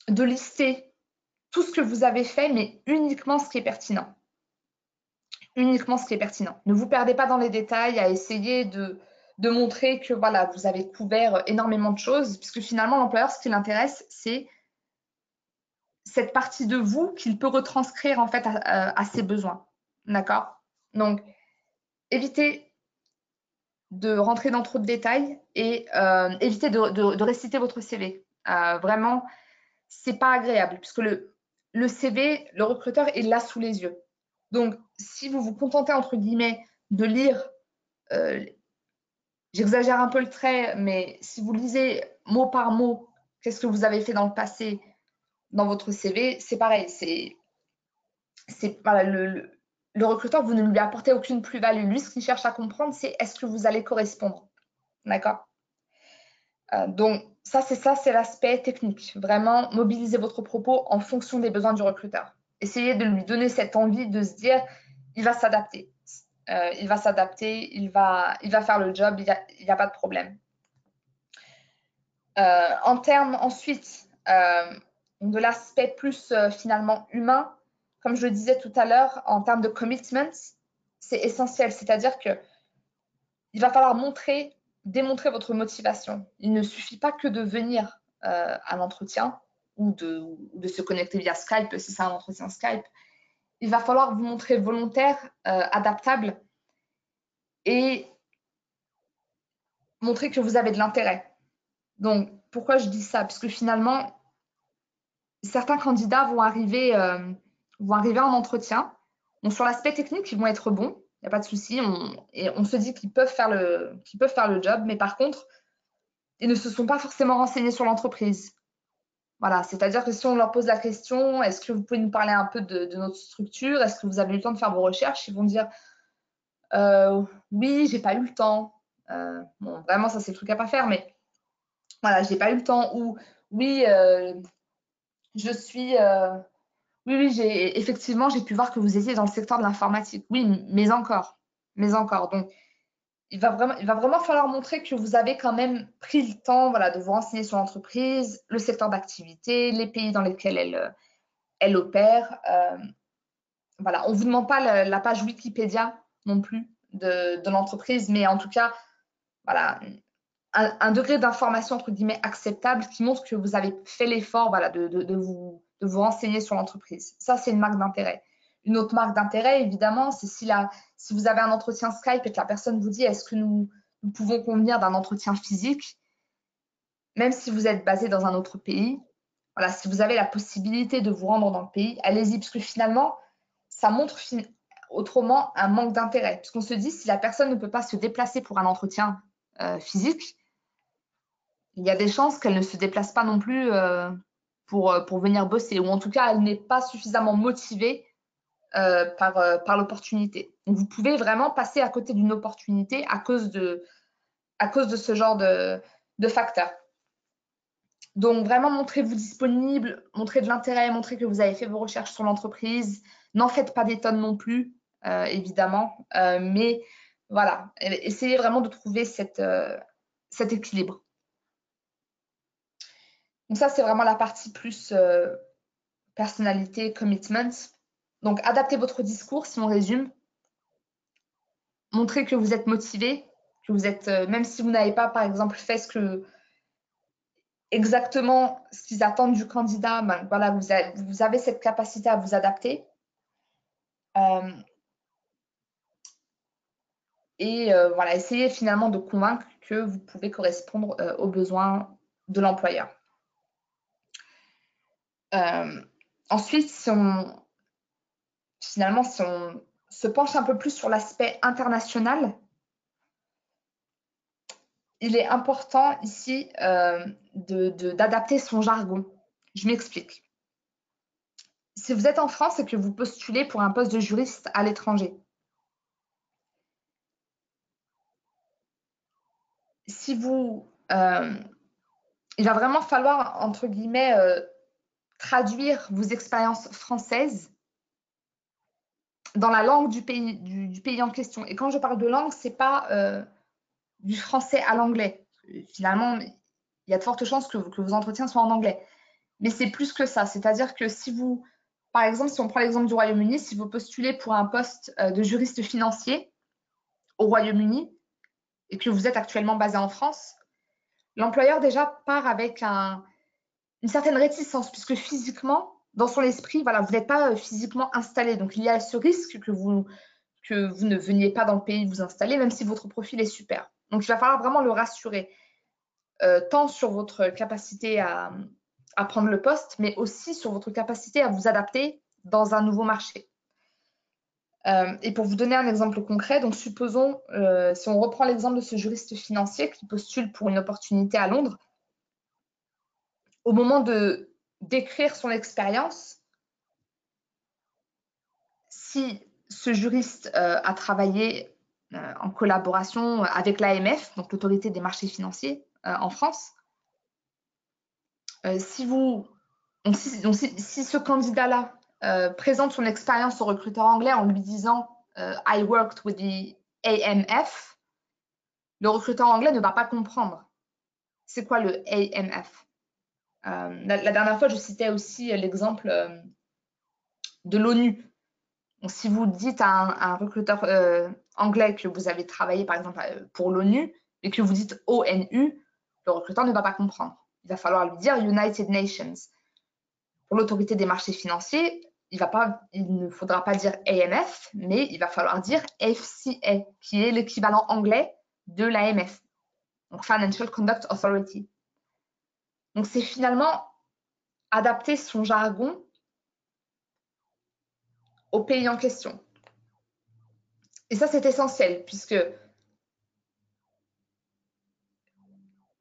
de lister tout ce que vous avez fait, mais uniquement ce qui est pertinent. Uniquement ce qui est pertinent. Ne vous perdez pas dans les détails à essayer de, de montrer que voilà, vous avez couvert énormément de choses, puisque finalement, l'employeur, ce qui l'intéresse, c'est cette partie de vous qu'il peut retranscrire en fait à, ses besoins. D'accord? Donc, évitez de rentrer dans trop de détails et euh, évitez de, réciter votre CV. Euh, vraiment, c'est pas agréable puisque le, le CV, le recruteur est là sous les yeux. Donc, si vous vous contentez entre guillemets de lire euh, J'exagère un peu le trait, mais si vous lisez mot par mot, qu'est-ce que vous avez fait dans le passé dans votre CV, c'est pareil. C'est, c'est le, recruteur, vous ne lui apportez aucune plus-value. Lui, ce qu'il cherche à comprendre, c'est est-ce que vous allez correspondre. D'accord? Euh, Donc, ça, c'est ça, c'est l'aspect technique. Vraiment, mobiliser votre propos en fonction des besoins du recruteur. Essayez de lui donner cette envie de se dire, il va s'adapter. Euh, il va s'adapter, il va, il va faire le job, il n'y a, pas de problème. Euh, en termes ensuite euh, de l'aspect plus finalement humain, comme je le disais tout à l'heure, en termes de commitment, c'est essentiel. C'est-à-dire que il va falloir montrer, démontrer votre motivation. Il ne suffit pas que de venir à l'entretien ou de, ou de, se connecter via Skype si c'est un entretien Skype il va falloir vous montrer volontaire, euh, adaptable et montrer que vous avez de l'intérêt. Donc, pourquoi je dis ça? Parce que finalement, certains candidats vont arriver, euh, en entretien. Sur l'aspect technique, ils vont être bons, il n'y a pas de souci. et on se dit qu'ils peuvent, faire le, qu'ils peuvent faire le job, mais par contre, ils ne se sont pas forcément renseignés sur l'entreprise. Voilà, c'est-à-dire que si on leur pose la question, est-ce que vous pouvez nous parler un peu de, notre structure? Est-ce que vous avez eu le temps de faire vos recherches? Ils vont dire euh, oui, j'ai pas eu le temps. Euh, bon, vraiment, ça c'est le truc à pas faire, mais voilà, j'ai pas eu le temps. Ou oui, euh, je suis. Oui, oui, j'ai effectivement, j'ai pu voir que vous étiez dans le secteur de l'informatique. Oui, mais encore, mais encore. Donc, il va, vraiment, il va vraiment falloir montrer que vous avez quand même pris le temps voilà, de vous renseigner sur l'entreprise, le secteur d'activité, les pays dans lesquels elle, elle opère. Euh, voilà, on ne vous demande pas la, page Wikipédia non plus de, de l'entreprise, mais en tout cas, voilà, un, degré d'information entre guillemets acceptable qui montre que vous avez fait l'effort voilà, de, de, de, vous, de vous renseigner sur l'entreprise. Ça, c'est une marque d'intérêt. Une autre marque d'intérêt, évidemment, c'est si, si vous avez un entretien Skype et que la personne vous dit est-ce que nous, pouvons convenir d'un entretien physique, même si vous êtes basé dans un autre pays, voilà, si vous avez la possibilité de vous rendre dans le pays, allez-y, parce que finalement, ça montre autrement un manque d'intérêt. Parce qu'on se dit, si la personne ne peut pas se déplacer pour un entretien euh, physique, il y a des chances qu'elle ne se déplace pas non plus euh, pour, euh, pour venir bosser, ou en tout cas, elle n'est pas suffisamment motivée euh, par, euh, par l'opportunité. Vous pouvez vraiment passer à côté d'une opportunité à cause de, à cause de ce genre de, de facteurs. Donc, vraiment, montrez-vous disponible, montrez de l'intérêt, montrez que vous avez fait vos recherches sur l'entreprise. N'en faites pas des tonnes non plus, euh, évidemment. mais voilà, essayez vraiment de trouver cet équilibre. Donc, ça, c'est vraiment la partie plus personnalité, commitment. Donc, adaptez votre discours, si on résume. Montrez que vous êtes motivé, que vous êtes, euh, même si vous n'avez pas, par exemple, fait ce que exactement ce qu'ils attendent du candidat, ben, voilà, vous avez, cette capacité à vous adapter. Euh, et euh, voilà, essayez finalement de convaincre que vous pouvez correspondre aux besoins de l'employeur. Ensuite, si on, finalement, si on se penche un peu plus sur l'aspect international, il est important ici euh, d'adapter son jargon. Je m'explique. Si vous êtes en France et que vous postulez pour un poste de juriste à l'étranger, si vous, euh, il va vraiment falloir, entre guillemets, euh, traduire vos expériences françaises dans la langue du pays, du, pays en question. Et quand je parle de langue, ce n'est pas euh, du français à l'anglais. Finalement, il y a de fortes chances que, que vos entretiens soient en anglais. Mais c'est plus que ça. C'est-à-dire que si vous, par exemple, si on prend l'exemple du Royaume-Uni, si vous postulez pour un poste de juriste financier au Royaume-Uni, et que vous êtes actuellement basé en France, l'employeur déjà part avec une certaine réticence, puisque physiquement, dans son esprit, voilà, vous n'êtes pas euh, physiquement installé. Donc il y a ce risque que vous, ne veniez pas dans le pays vous installer, même si votre profil est super. Donc il va falloir vraiment le rassurer, euh, tant sur votre capacité à prendre le poste, mais aussi sur votre capacité à vous adapter dans un nouveau marché. Euh, et pour vous donner un exemple concret, donc supposons, si on reprend l'exemple de ce juriste financier qui postule pour une opportunité à Londres, au moment de d'écrire son expérience, si ce juriste euh, a travaillé en collaboration avec l'AMF, donc l'autorité des marchés financiers en France, si vous, si ce candidat-là euh, présente son expérience au recruteur anglais en lui disant euh, I worked with the AMF, le recruteur anglais ne va pas comprendre. C'est quoi le AMF euh, la, dernière fois, je citais aussi l'exemple de l'ONU. si vous dites à un, recruteur anglais que vous avez travaillé, par exemple, pour l'ONU, et que vous dites ONU, le recruteur ne va pas comprendre. Il va falloir lui dire United Nations. Pour l'autorité des marchés financiers, il, il ne faudra pas dire AMF, mais il va falloir dire FCA, qui est l'équivalent anglais de l'AMF, donc Financial Conduct Authority. Donc c'est finalement adapter son jargon au pays en question. Et ça, c'est essentiel, puisque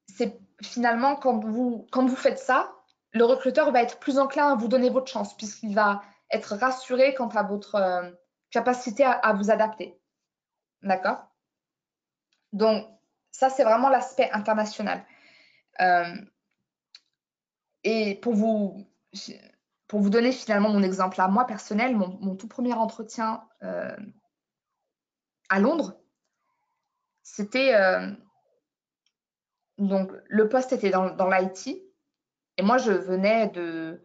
c'est finalement quand vous, faites ça, le recruteur va être plus enclin à vous donner votre chance, puisqu'il va être rassuré quant à votre euh, capacité à, vous adapter. D'accord? Donc, ça, c'est vraiment l'aspect international. Euh, et pour vous, pour vous donner finalement mon exemple à moi personnel, mon, tout premier entretien euh, à Londres, c'était donc le poste était dans, l'IT et moi je venais de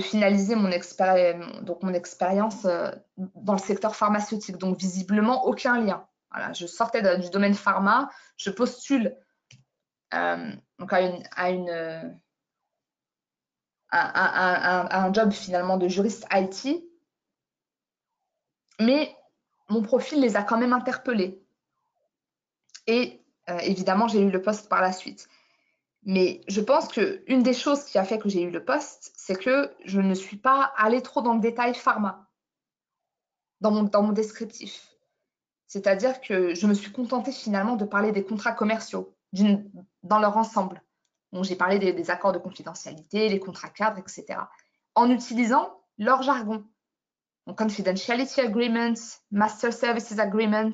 finaliser mon, expérience euh, dans le secteur pharmaceutique. Donc, visiblement, aucun lien. Voilà, je sortais du domaine pharma, je postule euh, donc à, une, un job finalement de juriste IT, mais mon profil les a quand même interpellés. Et euh, évidemment, j'ai eu le poste par la suite. Mais je pense qu'une des choses qui a fait que j'ai eu le poste, c'est que je ne suis pas allée trop dans le détail pharma, dans mon, dans mon descriptif. C'est-à-dire que je me suis contentée finalement de parler des contrats commerciaux dans leur ensemble. J'ai parlé des, des, accords de confidentialité, les contrats cadres, etc. En utilisant leur jargon. Donc, confidentiality agreements, master services agreements,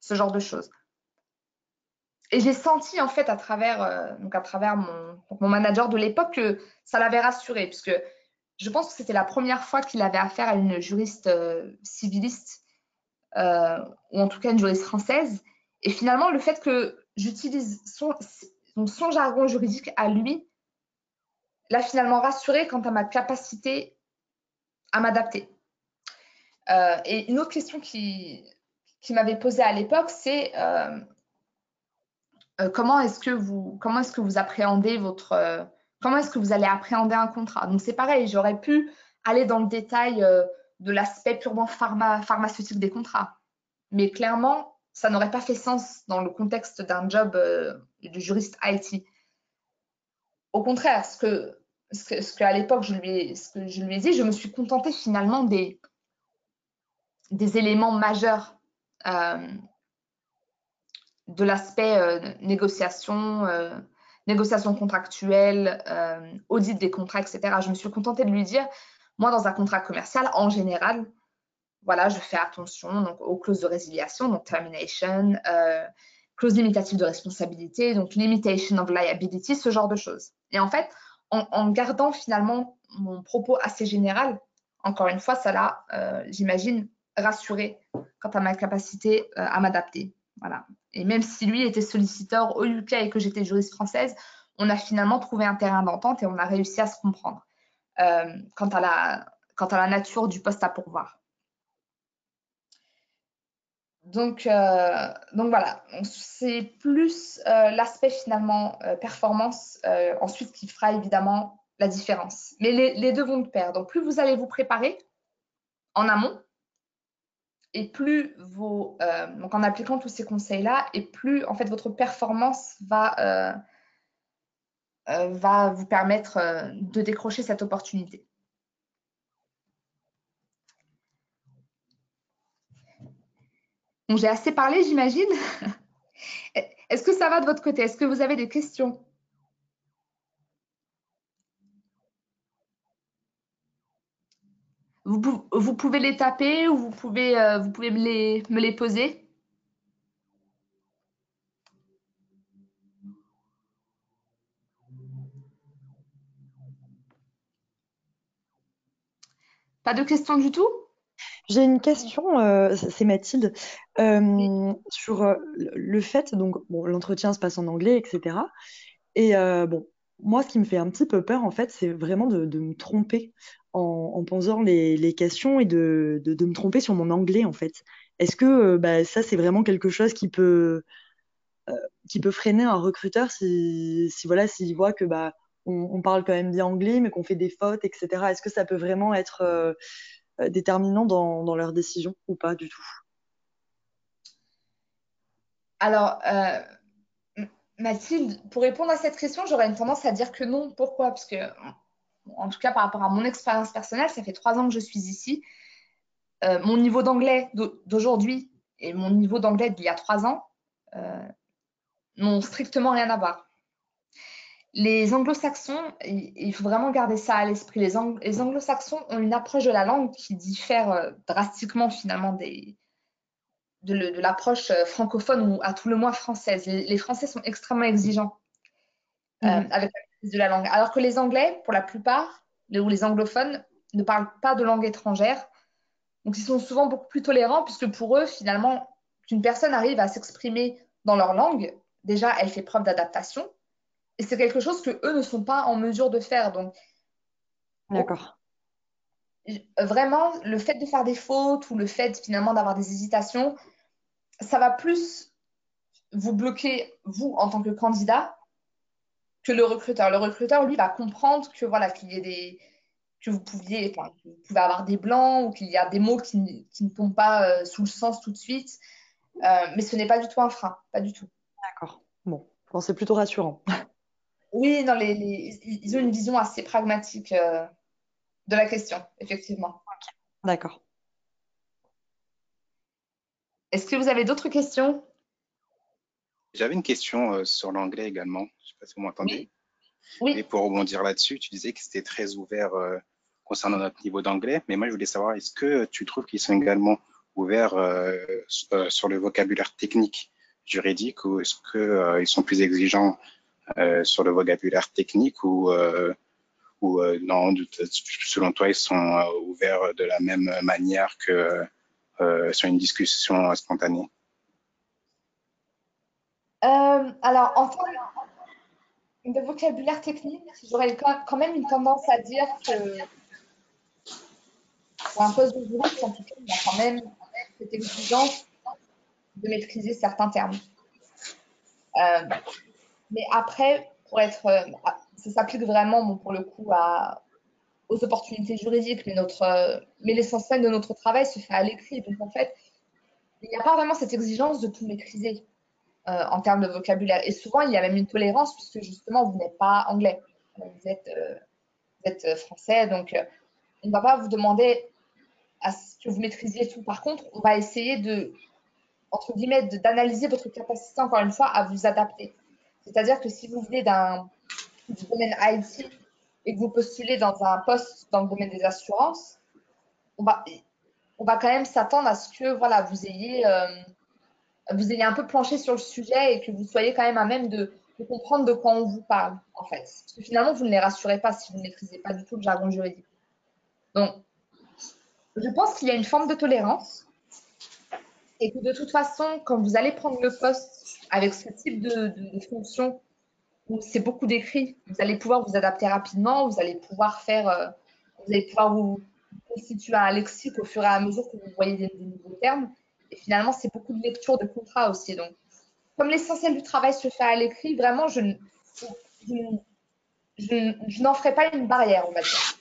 ce genre de choses et j'ai senti en fait à travers, euh, donc à travers mon, mon manager de l'époque que ça l'avait rassuré, puisque je pense que c'était la première fois qu'il avait affaire à une juriste euh, civiliste, euh, ou en tout cas une juriste française. Et finalement, le fait que j'utilise son, son jargon juridique à lui l'a finalement rassuré quant à ma capacité à m'adapter. et une autre question qui, m'avait posée à l'époque, c'est euh, comment est-ce que vous comment est-ce que vous appréhendez votre euh, comment est-ce que vous allez appréhender un contrat? Donc c'est pareil, j'aurais pu aller dans le détail euh, de l'aspect purement pharmaceutique des contrats, mais clairement ça n'aurait pas fait sens dans le contexte d'un job de juriste IT. Au contraire, ce que à l'époque je lui ai, dit, je me suis contentée finalement des, éléments majeurs euh, de l'aspect euh, négociation, euh, négociation contractuelle, euh, audit des contrats, etc. Je me suis contentée de lui dire, moi, dans un contrat commercial, en général, voilà, je fais attention donc, aux clauses de résiliation, donc termination, euh, clause limitative de responsabilité, donc limitation of liability, ce genre de choses. Et en fait, en, gardant finalement mon propos assez général, encore une fois, ça l'a, euh, j'imagine, rassuré quant à ma capacité euh, à m'adapter. Voilà. Et même si lui était solliciteur au UK et que j'étais juriste française, on a finalement trouvé un terrain d'entente et on a réussi à se comprendre quant à la nature du poste à pourvoir. Donc, euh, donc voilà, c'est plus euh, l'aspect finalement euh, performance ensuite qui fera évidemment la différence. Mais les, les, deux vont de pair. Donc plus vous allez vous préparer en amont, et plus euh, donc en appliquant tous ces conseils-là, et plus en fait votre performance va, va vous permettre de décrocher cette opportunité. J'ai assez parlé, j'imagine. (laughs) Est-ce que ça va de votre côté? Est-ce que vous avez des questions? Vous, vous, pouvez les taper ou vous pouvez, euh, vous pouvez me, les, me les poser? Pas de questions du tout? J'ai une question, euh, c'est Mathilde, euh, sur euh, le fait, donc bon, l'entretien se passe en anglais, etc. Et bon, moi, ce qui me fait un petit peu peur, en fait, c'est vraiment de, de, me tromper en, en posant les, les, questions et de, de, de, me tromper sur mon anglais, en fait. Est-ce que bah, ça, c'est vraiment quelque chose qui peut, qui peut freiner un recruteur si, si voilà, s'il voit que bah, on, on, parle quand même bien anglais, mais qu'on fait des fautes, etc. Est-ce que ça peut vraiment être déterminant dans, dans leurs décisions ou pas du tout Alors, euh, Mathilde, pour répondre à cette question, j'aurais une tendance à dire que non. Pourquoi? Parce que, en tout cas, par rapport à mon expérience personnelle, ça fait trois ans que je suis ici. Euh, mon niveau d'anglais d'aujourd'hui et mon niveau d'anglais d'il y a trois ans euh, n'ont strictement rien à voir les anglo-saxons, il faut vraiment garder ça à l'esprit. Les, ang les anglo-saxons ont une approche de la langue qui diffère euh, drastiquement finalement des, de, de l'approche euh, francophone ou à tout le moins française. Les, les Français sont extrêmement exigeants euh, mmh. avec la maîtrise de la langue, alors que les Anglais, pour la plupart, les, ou les anglophones, ne parlent pas de langue étrangère. Donc ils sont souvent beaucoup plus tolérants puisque pour eux, finalement, qu'une personne arrive à s'exprimer dans leur langue, déjà, elle fait preuve d'adaptation c'est quelque chose que eux ne sont pas en mesure de faire. Donc, d'accord. Vraiment, le fait de faire des fautes ou le fait finalement d'avoir des hésitations, ça va plus vous bloquer, vous, en tant que candidat, que le recruteur. Le recruteur, lui, va comprendre que voilà, qu'il y ait des que vous pouviez, enfin, vous pouvez avoir des blancs ou qu'il y a des mots qui, qui ne tombent pas euh, sous le sens tout de suite. Euh, mais ce n'est pas du tout un frein, pas du tout. D'accord. Bon, bon c'est plutôt rassurant. (laughs) Oui, non, les, les, ils ont une vision assez pragmatique euh, de la question, effectivement. Okay. D'accord. Est-ce que vous avez d'autres questions? J'avais une question euh, sur l'anglais également. Je ne sais pas si vous m'entendez. Oui. oui. Et pour rebondir là-dessus, tu disais que c'était très ouvert euh, concernant notre niveau d'anglais. Mais moi, je voulais savoir, est-ce que tu trouves qu'ils sont également ouverts euh, sur le vocabulaire technique juridique ou est-ce qu'ils sont plus exigeants sur le vocabulaire technique ou, euh, euh, non, selon toi, ils sont ouverts de la même manière que sur une discussion spontanée? Alors, en termes de vocabulaire technique, j'aurais quand même une tendance à dire que pour un poste de juriste, en tout cas, il y a quand même cette exigence de maîtriser certains termes. Euh, mais après, pour être, euh, ça s'applique vraiment bon, pour le coup aux opportunités juridiques, euh, mais l'essentiel de notre travail se fait à l'écrit. Donc en fait, il n'y a pas vraiment cette exigence de tout maîtriser euh, en termes de vocabulaire. Et souvent, il y a même une tolérance puisque justement, vous n'êtes pas anglais. Vous êtes, français, donc on ne va pas vous demander à ce que vous maîtrisiez tout. Par contre, on va essayer entre guillemets, d'analyser votre capacité, encore une fois, à vous adapter. C'est-à-dire que si vous venez d'un du domaine IT et que vous postulez dans un poste dans le domaine des assurances, on va, on va quand même s'attendre à ce que voilà, vous, ayez, euh, vous ayez un peu planché sur le sujet et que vous soyez quand même à même de, de, comprendre de quoi on vous parle, en fait. Parce que finalement, vous ne les rassurez pas si vous ne maîtrisez pas du tout le jargon juridique. Donc, je pense qu'il y a une forme de tolérance et que de toute façon, quand vous allez prendre le poste avec ce type de, fonction c'est beaucoup d'écrits, vous allez pouvoir vous adapter rapidement, vous allez pouvoir faire, euh, vous allez pouvoir vous constituer un lexique au fur et à mesure que vous voyez des, nouveaux termes. Et finalement, c'est beaucoup de lecture de contrat aussi. Donc, comme l'essentiel du travail se fait à l'écrit, vraiment, je n'en ferai pas une barrière, on va dire.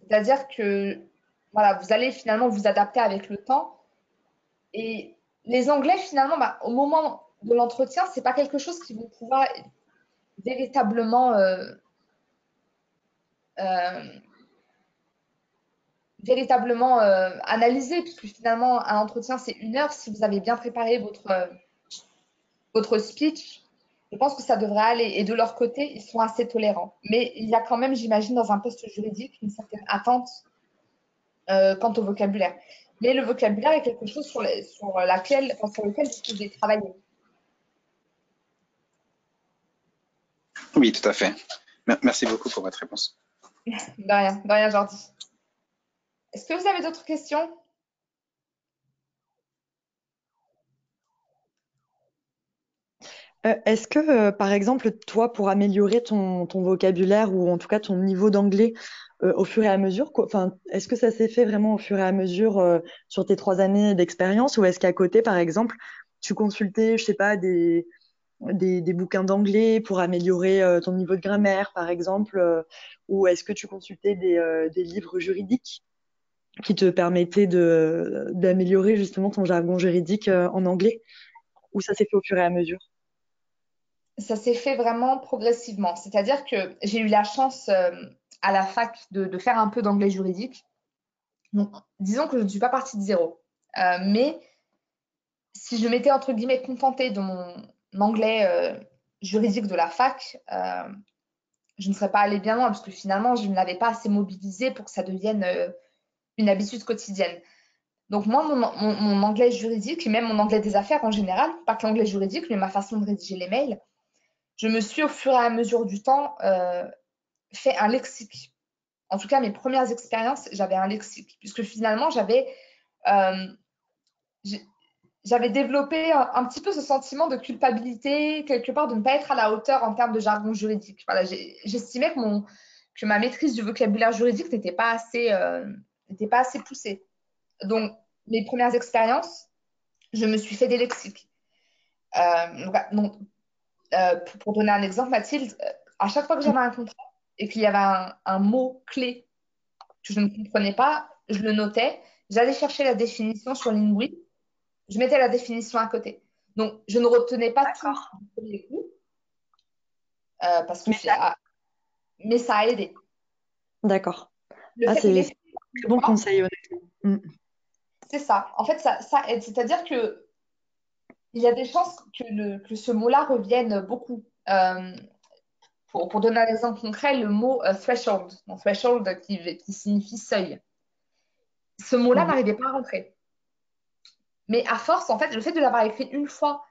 C'est-à-dire que voilà, vous allez finalement vous adapter avec le temps. Et les Anglais, finalement, bah, au moment de l'entretien, ce n'est pas quelque chose qui vont pouvoir véritablement, euh, euh, véritablement euh, analyser, puisque finalement, un entretien, c'est une heure. Si vous avez bien préparé votre, votre speech, je pense que ça devrait aller. Et de leur côté, ils sont assez tolérants. Mais il y a quand même, j'imagine, dans un poste juridique, une certaine attente quant au vocabulaire. Mais le vocabulaire est quelque chose sur, les, sur, laquelle, enfin, sur lequel vous pouvez travailler. Oui, tout à fait. Merci beaucoup pour votre réponse. De rien, de rien, Jordi. Est-ce que vous avez d'autres questions? Euh, est-ce que, euh, par exemple, toi, pour améliorer ton, vocabulaire ou en tout cas ton niveau d'anglais euh, au fur et à mesure, est-ce que ça s'est fait vraiment au fur et à mesure sur tes trois années d'expérience ou est-ce qu'à côté, par exemple, tu consultais, je sais pas, des, des, bouquins d'anglais pour améliorer ton niveau de grammaire, par exemple, ou est-ce que tu consultais des, des livres juridiques qui te permettaient d'améliorer justement ton jargon juridique en anglais ou ça s'est fait au fur et à mesure? Ça s'est fait vraiment progressivement. C'est-à-dire que j'ai eu la chance euh, à la fac de, faire un peu d'anglais juridique. Donc, disons que je ne suis pas partie de zéro. Euh, mais si je m'étais, entre guillemets, contentée de mon anglais euh, juridique de la fac, je ne serais pas allée bien loin parce que finalement, je ne l'avais pas assez mobilisé pour que ça devienne une habitude quotidienne. Donc moi, mon, mon, mon, anglais juridique, et même mon anglais des affaires en général, pas que l'anglais juridique, mais ma façon de rédiger les mails, je me suis au fur et à mesure du temps euh, fait un lexique. En tout cas, mes premières expériences, j'avais un lexique, puisque finalement, j'avais euh, j'avais développé un, petit peu ce sentiment de culpabilité, quelque part, de ne pas être à la hauteur en termes de jargon juridique. Voilà, J'estimais que, que ma maîtrise du vocabulaire juridique n'était pas, assez, euh, pas assez poussée. Donc, mes premières expériences, je me suis fait des lexiques. Euh, donc, euh, pour, pour, donner un exemple, Mathilde, euh, à chaque fois que j'avais un contrat et qu'il y avait un, un, mot clé que je ne comprenais pas, je le notais. J'allais chercher la définition sur Lingui. Je mettais la définition à côté. Donc, je ne retenais pas tout du premier coup. Euh, parce que mais ça... mais ça a aidé. D'accord. Ah, c'est un bon conseil, honnêtement. Mm. C'est ça. En fait, ça, ça aide. C'est-à-dire que il y a des chances que, le, que ce mot-là revienne beaucoup. Euh, pour, pour, donner un exemple concret, le mot euh, threshold, donc threshold qui, qui, signifie seuil. Ce mot-là mmh. n'arrivait pas à rentrer. Mais à force, en fait, le fait de l'avoir écrit une fois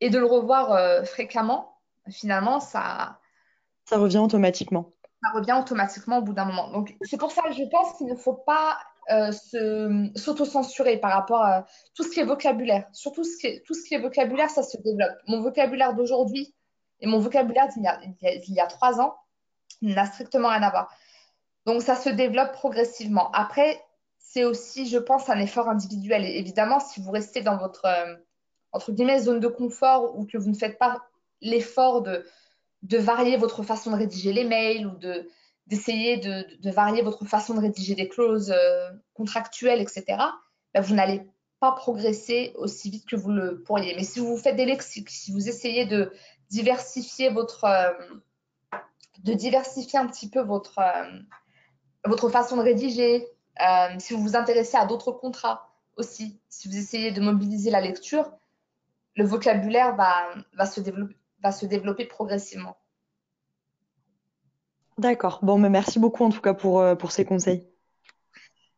et de le revoir euh, fréquemment, finalement, ça. Ça revient automatiquement. Ça revient automatiquement au bout d'un moment. Donc, c'est pour ça que je pense qu'il ne faut pas euh, s'auto-censurer par rapport à tout ce qui est vocabulaire. Surtout tout ce qui est vocabulaire, ça se développe. Mon vocabulaire d'aujourd'hui et mon vocabulaire d'il y, a trois ans n'a strictement rien à voir. Donc ça se développe progressivement. Après, c'est aussi, je pense, un effort individuel. Et évidemment, si vous restez dans votre euh, zone de confort ou que vous ne faites pas l'effort de, de varier votre façon de rédiger les mails ou de d'essayer de, varier votre façon de rédiger des clauses euh, contractuelles, etc., ben, vous n'allez pas progresser aussi vite que vous le pourriez. Mais si vous faites des lexiques, si vous essayez de diversifier votre, euh, de diversifier un petit peu votre, euh, votre façon de rédiger, si vous vous intéressez à d'autres contrats aussi, si vous essayez de mobiliser la lecture, le vocabulaire va, va se développer progressivement. D'accord. Bon, mais merci beaucoup en tout cas pour, pour ces conseils.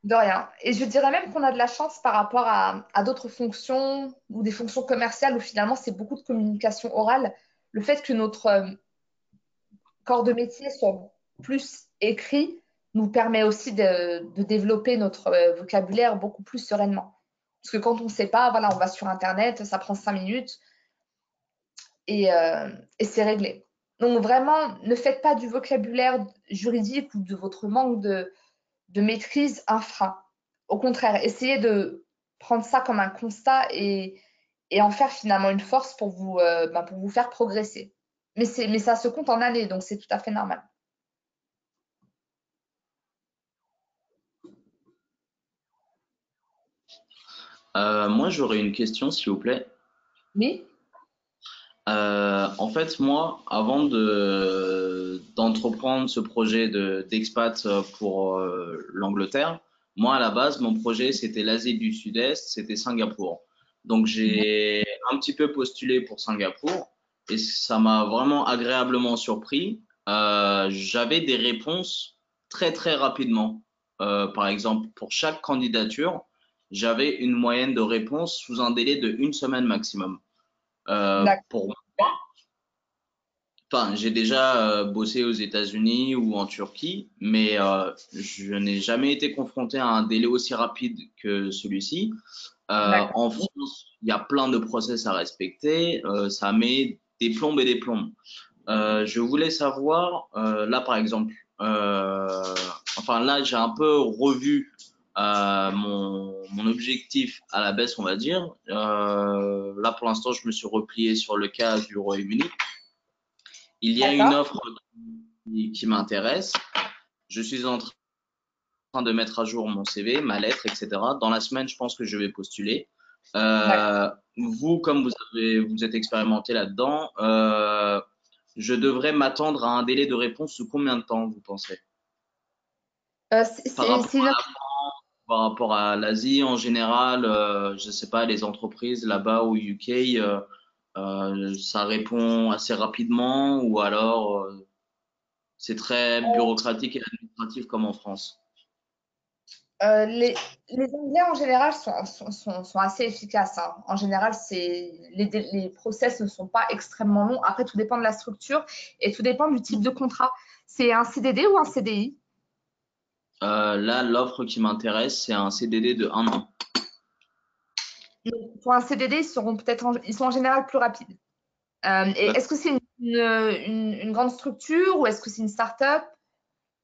De rien. Et je dirais même qu'on a de la chance par rapport à, d'autres fonctions ou des fonctions commerciales où finalement c'est beaucoup de communication orale. Le fait que notre euh, corps de métier soit plus écrit nous permet aussi de, développer notre euh, vocabulaire beaucoup plus sereinement. Parce que quand on ne sait pas, voilà, on va sur Internet, ça prend cinq minutes euh, et c'est réglé. Donc vraiment, ne faites pas du vocabulaire juridique ou de votre manque de, de maîtrise un frein. Au contraire, essayez de prendre ça comme un constat et, et en faire finalement une force pour vous, euh, pour vous faire progresser. Mais, mais ça se compte en années, donc c'est tout à fait normal. Euh, moi, j'aurais une question, s'il vous plaît. Oui. Euh, en fait, moi, avant de d'entreprendre ce projet de d'expat pour euh, l'Angleterre, moi à la base, mon projet c'était l'Asie du Sud-Est, c'était Singapour. Donc j'ai un petit peu postulé pour Singapour et ça m'a vraiment agréablement surpris. Euh, J'avais des réponses très très rapidement. Euh, par exemple, pour chaque candidature, j'avais une moyenne de réponse sous un délai de une semaine maximum. Euh, pour moi, enfin, j'ai déjà euh, bossé aux États-Unis ou en Turquie, mais euh, je n'ai jamais été confronté à un délai aussi rapide que celui-ci. Euh, en France, il y a plein de process à respecter. Euh, ça met des plombes et des plombes. je voulais savoir, là par exemple, enfin là j'ai un peu revu euh, mon, mon, objectif à la baisse, on va dire. Euh, là, pour l'instant, je me suis replié sur le cas du Royaume-Uni. Il y a une offre qui, qui m'intéresse. Je suis en train de mettre à jour mon CV, ma lettre, etc. Dans la semaine, je pense que je vais postuler. Euh, vous, comme vous, avez, vous êtes expérimenté là-dedans, euh, je devrais m'attendre à un délai de réponse sous combien de temps, vous pensez? Euh, C'est par rapport à l'Asie en général, euh, je ne sais pas, les entreprises là-bas au UK, euh, euh, ça répond assez rapidement ou alors euh, c'est très bureaucratique et administratif comme en France? Les, les, Anglais en général sont, sont, sont, sont assez efficaces. Hein. En général, les, les process ne sont pas extrêmement longs. Après, tout dépend de la structure et tout dépend du type de contrat. C'est un CDD ou un CDI euh, là, l'offre qui m'intéresse, c'est un CDD de un an. pour un CDD, ils seront peut-être, ils sont en général plus rapides. Euh, est-ce que c'est une, une, une, grande structure ou est-ce que c'est une start-up?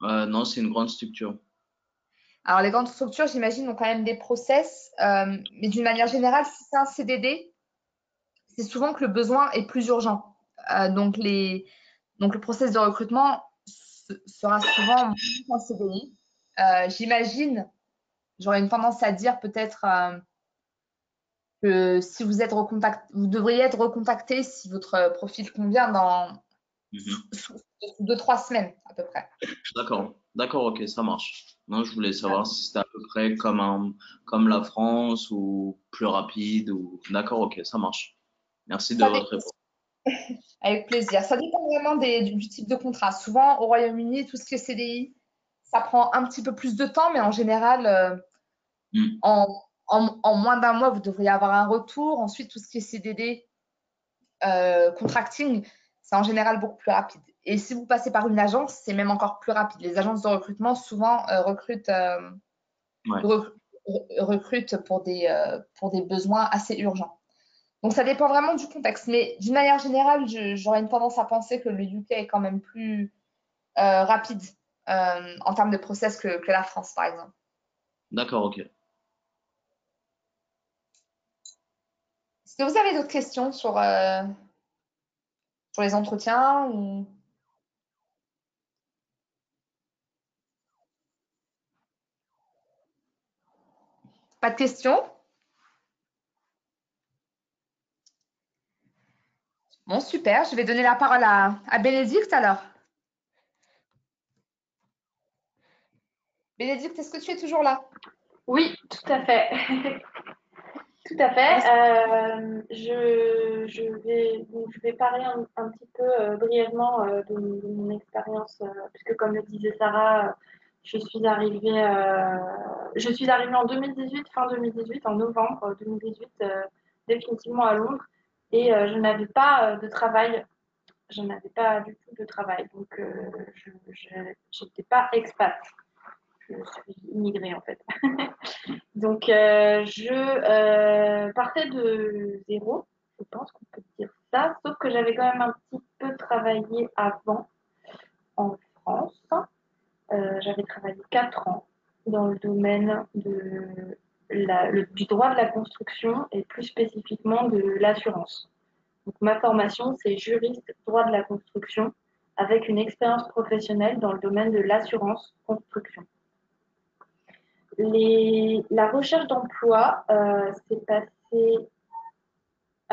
Euh, Non, c'est une grande structure. Alors, les grandes structures, j'imagine, ont quand même des process, mais d'une manière générale, si c'est un CDD, c'est souvent que le besoin est plus urgent. Donc, les, donc, le process de recrutement sera souvent un CDI. Euh, j'imagine, j'aurais une tendance à dire peut-être euh, que si vous êtes recontacté, vous devriez être recontacté si votre profil convient dans mm -hmm. deux, trois semaines à peu près. D'accord, d'accord, ok, ça marche. Non, je voulais savoir si c'était à peu près comme, un, comme la France ou plus rapide. ou D'accord, ok, ça marche. Merci de votre réponse. (laughs) Avec plaisir. Ça dépend vraiment des, du, du, type de contrat. Souvent, au Royaume-Uni, tout ce qui est CDI, ça prend un petit peu plus de temps, mais en général, euh, mm. en, en, en, moins d'un mois, vous devriez avoir un retour. Ensuite, tout ce qui est CDD, euh, contracting, c'est en général beaucoup plus rapide. Et si vous passez par une agence, c'est même encore plus rapide. Les agences de recrutement, souvent, euh, recrutent, ouais. recrutent pour, des, pour des besoins assez urgents. Donc, ça dépend vraiment du contexte. Mais d'une manière générale, j'aurais une tendance à penser que le UK est quand même plus rapide euh, en termes de process que, que, la France, par exemple. D'accord, ok. Est-ce que vous avez d'autres questions sur, euh, sur les entretiens ou... Pas de questions? Bon, super. Je vais donner la parole à, à Bénédicte alors. Bénédicte, est-ce que tu es toujours là? Oui, tout à fait. (laughs) tout à fait. Euh, je, je, vais, je vais parler un, un petit peu euh, brièvement euh, de, de, mon expérience, puisque comme le disait Sarah, je suis arrivée, je suis arrivée en 2018, fin 2018, en novembre 2018, définitivement à Londres, et je n'avais pas de travail je n'avais pas du tout de travail. Donc, je n'étais pas expat je suis immigrée en fait. (laughs) Donc, euh, je euh, partais de zéro, je pense qu'on peut dire ça, sauf que j'avais quand même un petit peu travaillé avant en France. Euh, j'avais travaillé 4 ans dans le domaine du droit de la construction et plus spécifiquement de l'assurance. Donc, ma formation, c'est juriste droit de la construction avec une expérience professionnelle dans le domaine de l'assurance construction la recherche d'emploi euh, s'est passée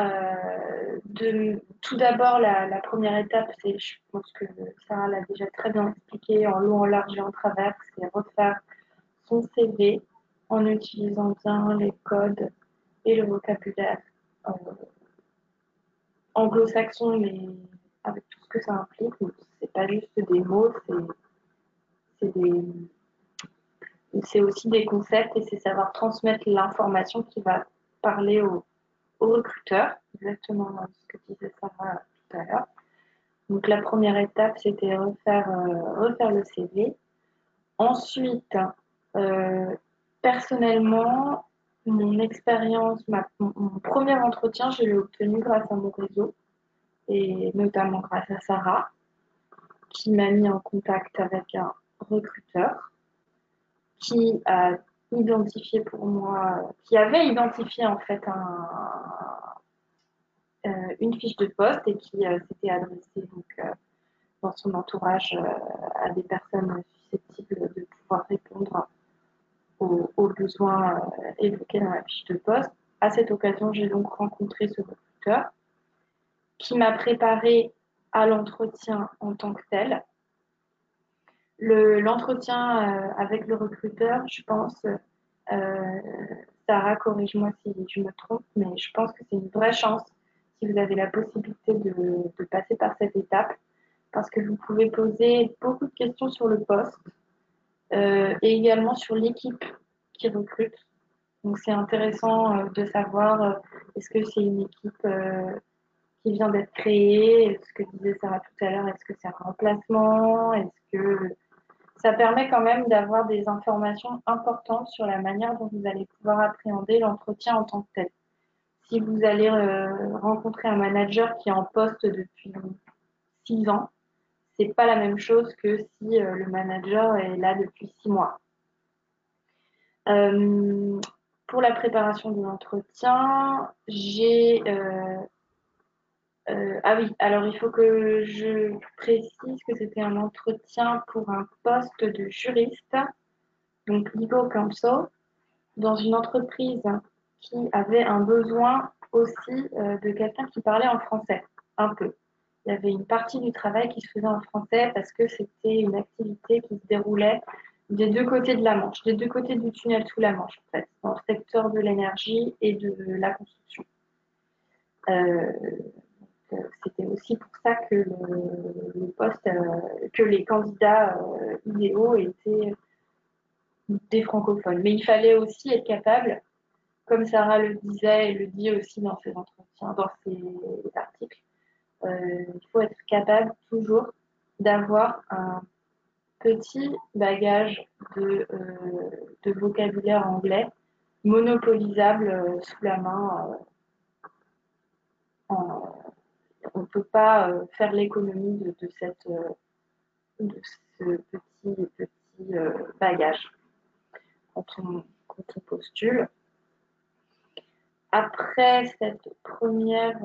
euh, de, tout d'abord, la, première étape, c'est, je pense que Sarah l'a déjà très bien expliqué en long, en large et en travers, c'est refaire son CV en utilisant bien les codes et le vocabulaire euh, anglo-saxon, mais avec tout ce que ça implique. C'est pas juste des mots, c'est des c'est aussi des concepts et c'est savoir transmettre l'information qui va parler au, au recruteur, exactement ce que disait Sarah tout à l'heure. Donc la première étape, c'était refaire, euh, refaire le CV. Ensuite, euh, personnellement, mon expérience, mon premier entretien, je l'ai obtenu grâce à mon réseau et notamment grâce à Sarah, qui m'a mis en contact avec un recruteur qui a identifié pour moi, qui avait identifié en fait euh, une fiche de poste et qui euh, s'était adressé donc, euh, dans son entourage à des personnes susceptibles de pouvoir répondre aux, aux besoins évoqués dans la fiche de poste. À cette occasion, j'ai donc rencontré ce recruteur qui m'a préparé à l'entretien en tant que tel l'entretien euh, avec le recruteur, je pense, euh, Sarah, corrige-moi si je me trompe, mais je pense que c'est une vraie chance si vous avez la possibilité de, passer par cette étape, parce que vous pouvez poser beaucoup de questions sur le poste euh, et également sur l'équipe qui recrute. Donc c'est intéressant de savoir est-ce que c'est une équipe qui vient d'être créée, ce que disait Sarah tout à l'heure, est-ce que c'est un remplacement, est-ce que ça permet quand même d'avoir des informations importantes sur la manière dont vous allez pouvoir appréhender l'entretien en tant que tel. Si vous allez euh, rencontrer un manager qui est en poste depuis six ans, c'est pas la même chose que si euh, le manager est là depuis six mois. Euh, pour la préparation de l'entretien, j'ai euh, ah oui, alors il faut que je précise que c'était un entretien pour un poste de juriste, donc legal counsel, dans une entreprise qui avait un besoin aussi euh, de quelqu'un qui parlait en français, un peu. Il y avait une partie du travail qui se faisait en français parce que c'était une activité qui se déroulait des deux côtés de la Manche, des deux côtés du tunnel sous la Manche, en fait, dans le secteur de l'énergie et de la construction. Euh, c'était aussi pour ça que euh, que les candidats euh, idéaux étaient des francophones. Mais il fallait aussi être capable, comme Sarah le disait et le dit aussi dans ses entretiens, dans ses articles, euh, il faut être capable toujours d'avoir un petit bagage de, vocabulaire anglais monopolisable sous la main on ne peut pas euh, faire l'économie de, cette, euh, de ce petit, petit euh, bagage quand on, postule. Après cette première,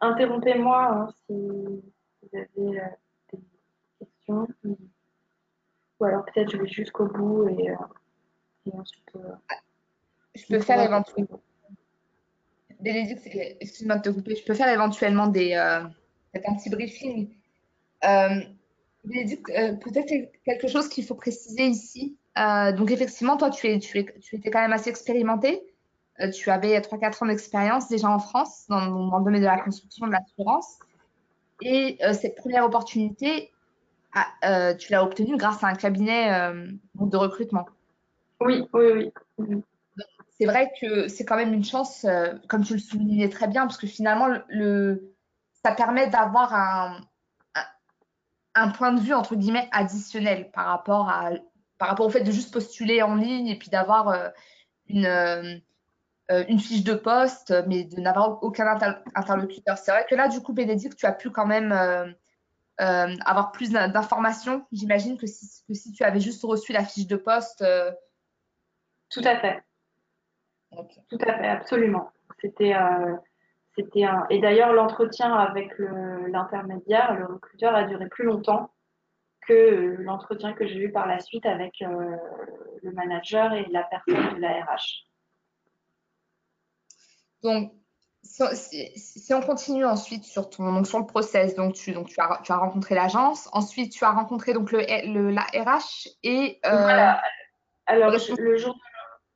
interrompez-moi hein, si vous avez des questions. Ou alors peut-être je vais jusqu'au bout et, ensuite. je peux faire éventuellement. Bénédicte, excuse-moi de te couper, je peux faire éventuellement des, euh, un petit briefing. Euh, Bénédicte, euh, peut-être quelque chose qu'il faut préciser ici, Euh, donc effectivement, toi, tu, es, tu, es, tu étais quand même assez expérimenté. Euh, tu avais 3-4 ans d'expérience déjà en France dans, le domaine de la construction, de l'assurance. Et cette première opportunité, tu l'as obtenue grâce à un cabinet de recrutement. Oui, oui, oui. C'est vrai que c'est quand même une chance, comme tu le soulignais très bien, parce que finalement, le, ça permet d'avoir un, un point de vue entre guillemets additionnel par rapport à par rapport au fait de juste postuler en ligne et puis d'avoir euh, une euh, euh, une fiche de poste mais de n'avoir aucun interlocuteur. C'est vrai que là du coup Bénédicte tu as pu quand même avoir plus d'informations j'imagine que si, que si tu avais juste reçu la fiche de poste tout à fait tout à fait absolument c'était c'était un... Et d'ailleurs, l'entretien avec l'intermédiaire, le, recruteur, a duré plus longtemps que l'entretien que j'ai eu par la suite avec euh, le manager et la personne de la RH. Donc, si, on continue ensuite sur, ton, donc sur le process, donc tu, donc tu, as, tu as rencontré l'agence, ensuite tu as rencontré donc le, le la RH et. Euh, voilà. Alors, le jour de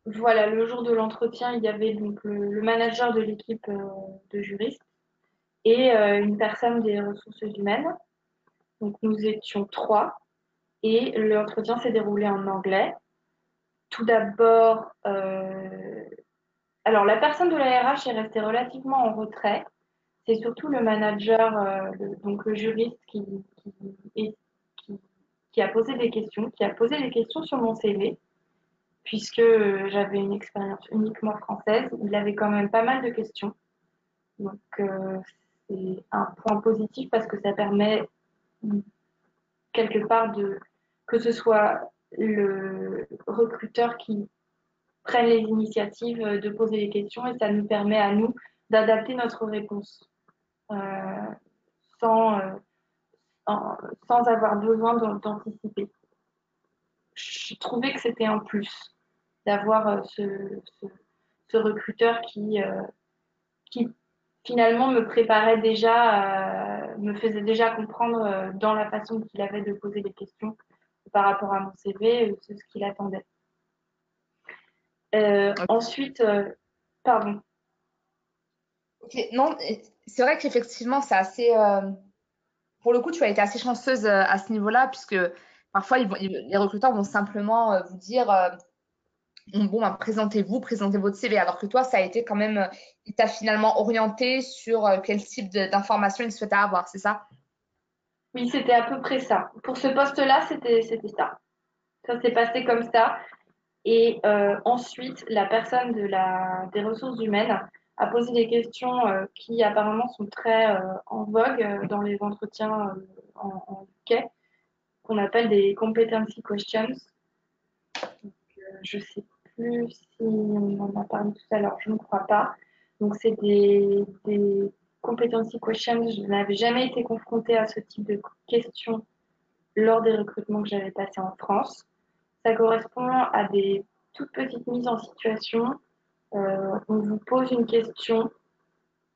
voilà, le jour de l'entretien, il y avait donc le, manager de l'équipe euh, de juristes et euh, une personne des ressources humaines. Donc nous étions trois et l'entretien s'est déroulé en anglais. Tout d'abord, euh, alors la personne de la RH est restée relativement en retrait. C'est surtout le manager, donc le juriste, qui, qui a posé des questions, qui a posé des questions sur mon CV puisque j'avais une expérience uniquement française. Il avait quand même pas mal de questions. Donc, euh, c'est un point positif parce que ça permet quelque part de que ce soit le recruteur qui prenne les initiatives de poser les questions et ça nous permet à nous d'adapter notre réponse euh, sans, euh, sans avoir besoin d'anticiper. Je trouvais que c'était un plus d'avoir euh, ce, ce, recruteur qui, euh, qui finalement me préparait déjà, euh, me faisait déjà comprendre dans la façon qu'il avait de poser des questions par rapport à mon CV, ce qu'il attendait. Ensuite, pardon. Ok, non, c'est vrai qu'effectivement, c'est assez. pour le coup, tu as été assez chanceuse à ce niveau-là, puisque parfois, les recruteurs vont simplement vous dire bon, bah, présentez-vous, présentez votre CV. Alors que toi, ça a été quand même, il t'a finalement orienté sur euh, quel type d'informations il souhaitait avoir, c'est ça? Oui, c'était à peu près ça. Pour ce poste-là, c'était ça. Ça s'est passé comme ça. Et euh, ensuite, la personne des ressources humaines a posé des questions euh, qui apparemment sont très en vogue dans les entretiens en, UK, qu'on appelle des competency questions. je sais plus si on en a parlé tout à l'heure, je ne crois pas. Donc, c'est des, des competency questions. Je n'avais jamais été confrontée à ce type de questions lors des recrutements que j'avais passés en France. Ça correspond à des toutes petites mises en situation. Euh, on vous pose une question,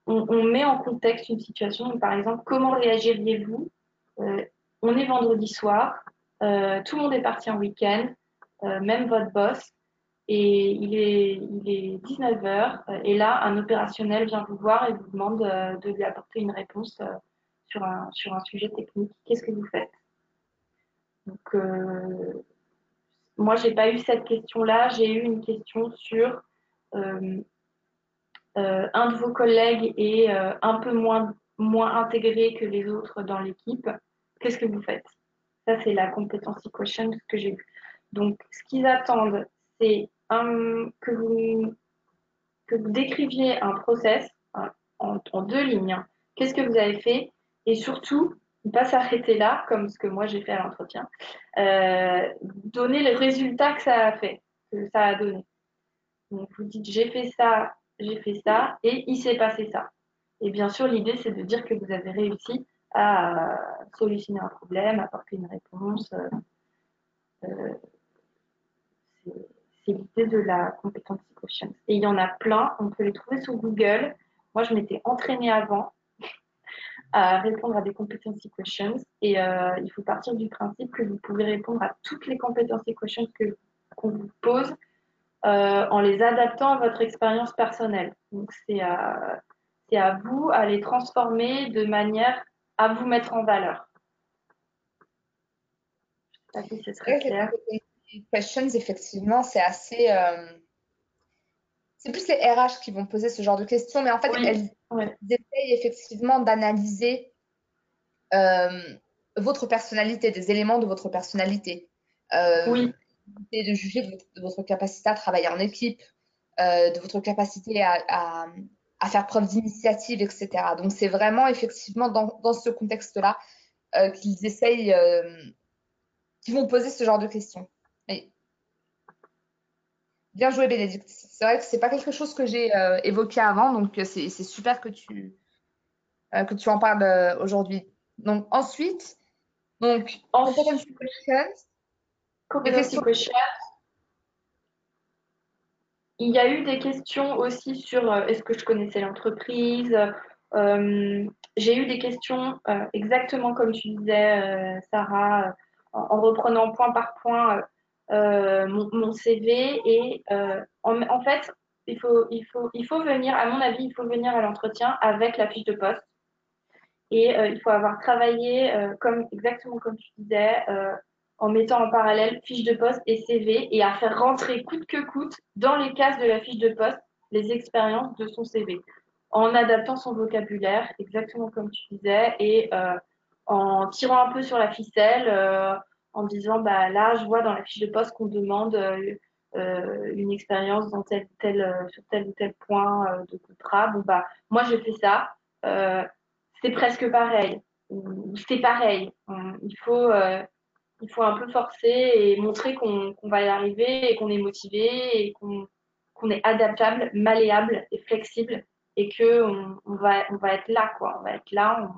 on, met en contexte une situation. par exemple, comment réagiriez-vous euh, On est vendredi soir, euh, tout le monde est parti en week-end, même votre boss. Et il est, il est 19h et là, un opérationnel vient vous voir et vous demande euh, de lui apporter une réponse euh, sur un, sur un sujet technique. Qu'est-ce que vous faites? Donc, euh, moi, je n'ai pas eu cette question-là. J'ai eu une question sur un de vos collègues est un peu moins, moins intégré que les autres dans l'équipe. Qu'est-ce que vous faites? Ça, c'est la competency question que j'ai eue. Donc, ce qu'ils attendent, c'est que, vous, que vous décriviez un process hein, en, deux lignes. Hein. Qu'est-ce que vous avez fait? Et surtout, ne pas s'arrêter là, comme ce que moi j'ai fait à l'entretien. Euh, donner les résultats que ça a fait, que ça a donné. Donc vous dites j'ai fait ça, j'ai fait ça, et il s'est passé ça. Et bien sûr, l'idée c'est de dire que vous avez réussi à solutionner un problème, apporter une réponse. Euh, euh, l'idée de la compétence question. Et il y en a plein, on peut les trouver sur Google. Moi, je m'étais entraînée avant (laughs) à répondre à des competency questions et euh, il faut partir du principe que vous pouvez répondre à toutes les competency questions que, qu'on vous pose en les adaptant à votre expérience personnelle. Donc c'est à, à vous à les transformer de manière à vous mettre en valeur. Je sais pas si c'est très clair. Questions, effectivement, c'est assez. Euh, c'est plus les RH qui vont poser ce genre de questions, mais en fait, elles, essayent effectivement d'analyser euh, votre personnalité, des éléments de votre personnalité. Euh, oui. de juger de votre, capacité à travailler en équipe, de votre capacité à, à faire preuve d'initiative, etc. Donc c'est vraiment effectivement dans, dans ce contexte-là qu'ils essayent, qu'ils vont poser ce genre de questions. Bien joué Bénédicte. C'est vrai que c'est pas quelque chose que j'ai euh, évoqué avant, donc c'est super que tu, que tu en parles aujourd'hui. Donc ensuite, donc, competency questions. Competency questions. Il y a eu des questions aussi sur euh, est-ce que je connaissais l'entreprise. Euh, j'ai eu des questions euh, exactement comme tu disais, Sarah, en, reprenant point par point mon, CV. Et en, fait, il faut, il, faut, il faut venir, à mon avis, il faut venir à l'entretien avec la fiche de poste. Et il faut avoir travaillé comme, exactement comme tu disais, en mettant en parallèle fiche de poste et CV et à faire rentrer coûte que coûte dans les cases de la fiche de poste les expériences de son CV en adaptant son vocabulaire, exactement comme tu disais, et euh, en tirant un peu sur la ficelle, euh, en disant bah là je vois dans la fiche de poste qu'on demande euh, une expérience dans tel tel sur tel ou tel point de contrat. Bon bah moi j'ai fait ça, c'est presque pareil, c'est pareil. Il faut il faut un peu forcer et montrer qu'on va y arriver et qu'on est motivé et qu'on est adaptable, malléable et flexible et qu'on on va, on va être là, quoi. On va être là.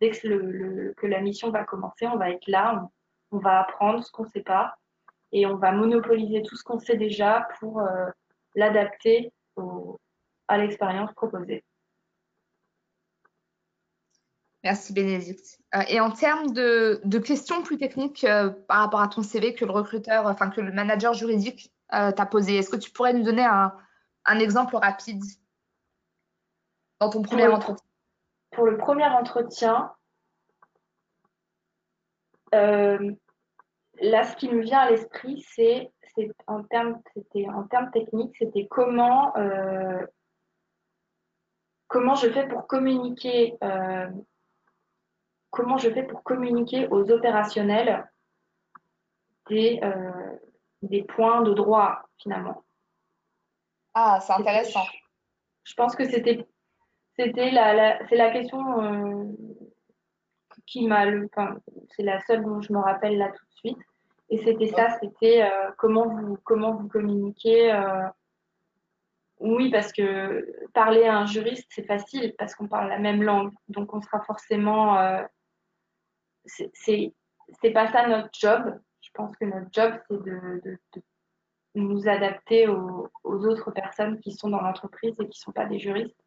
dès que, le, que, la mission va commencer, on va être là. Va apprendre ce qu'on ne sait pas et on va monopoliser tout ce qu'on sait déjà pour euh, l'adapter à l'expérience proposée. Merci Bénédicte. Euh, et en termes de, questions plus techniques euh, par rapport à ton CV que le recruteur, enfin que le manager juridique euh, t'a posé, est-ce que tu pourrais nous donner un, exemple rapide dans ton premier entretien? Pour le premier entretien, là, ce qui me vient à l'esprit, c'est en termes, en termes techniques, c'était comment, comment je fais pour communiquer comment je fais pour communiquer aux opérationnels des, euh, des points de droit finalement. Ah, c'est intéressant. Je pense que c'était c'était la, c'est la question euh, qui m'a enfin, c'est la seule dont je me rappelle là tout de suite et c'était ça c'était euh, comment vous comment vous communiquez oui parce que parler à un juriste c'est facile parce qu'on parle la même langue donc on sera forcément c'est c'est pas ça notre job. Je pense que notre job, c'est de, de, nous adapter aux, aux, autres personnes qui sont dans l'entreprise et qui sont pas des juristes.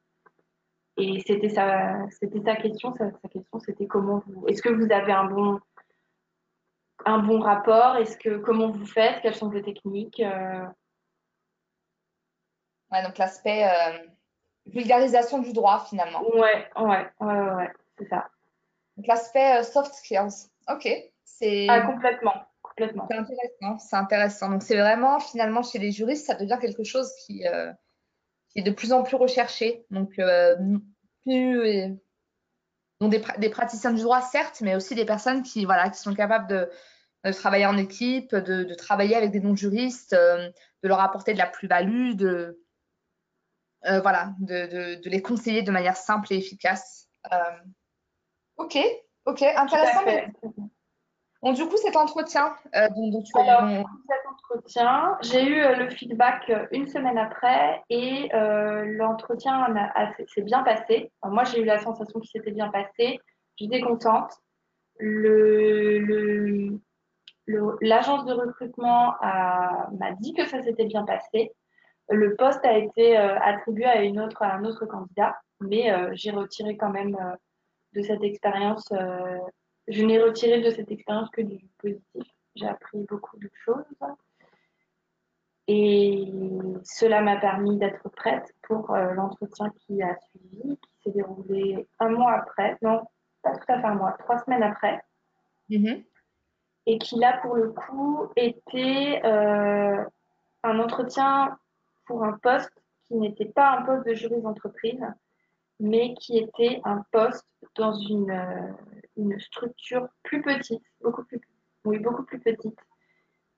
Et c'était sa, c'était sa question. Sa, question, c'était comment vous, est-ce que vous avez un bon, un bon rapport? Est-ce que comment vous faites? Quelles sont vos techniques euh? Ouais, donc l'aspect euh, vulgarisation du droit finalement. Ouais, ouais, ouais, ouais, c'est ça. Donc l'aspect euh, soft skills. Ok. C'est ah, complètement. complètement. C'est intéressant. C'est intéressant. Donc c'est vraiment finalement chez les juristes, ça devient quelque chose qui, euh, qui est de plus en plus recherché. Donc euh, plus donc des, des, praticiens du droit certes, mais aussi des personnes qui voilà qui sont capables de, de travailler en équipe, de, de travailler avec des non-juristes, de leur apporter de la plus-value, de voilà, de, de, les conseiller de manière simple et efficace. Ok, ok, intéressant. Bon, du coup, cet entretien euh, dont, tu Alors, cet entretien, j'ai eu euh, le feedback euh, une semaine après et l'entretien s'est bien passé. moi, j'ai eu la sensation qu'il s'était bien passé. J'étais contente. Le, l'agence de recrutement m'a dit que ça s'était bien passé. Le poste a été attribué à, une autre, à un autre candidat, mais j'ai retiré quand même de cette expérience. Euh, je n'ai retiré de cette expérience que du positif. J'ai appris beaucoup de choses. Et cela m'a permis d'être prête pour l'entretien qui a suivi, qui s'est déroulé un mois après, non, pas tout à fait un mois, trois semaines après. Mhm. Et qui là, pour le coup, était un entretien pour un poste qui n'était pas un poste de juriste d'entreprise, mais qui était un poste dans une, euh, une structure plus petite, beaucoup plus, oui, beaucoup plus petite,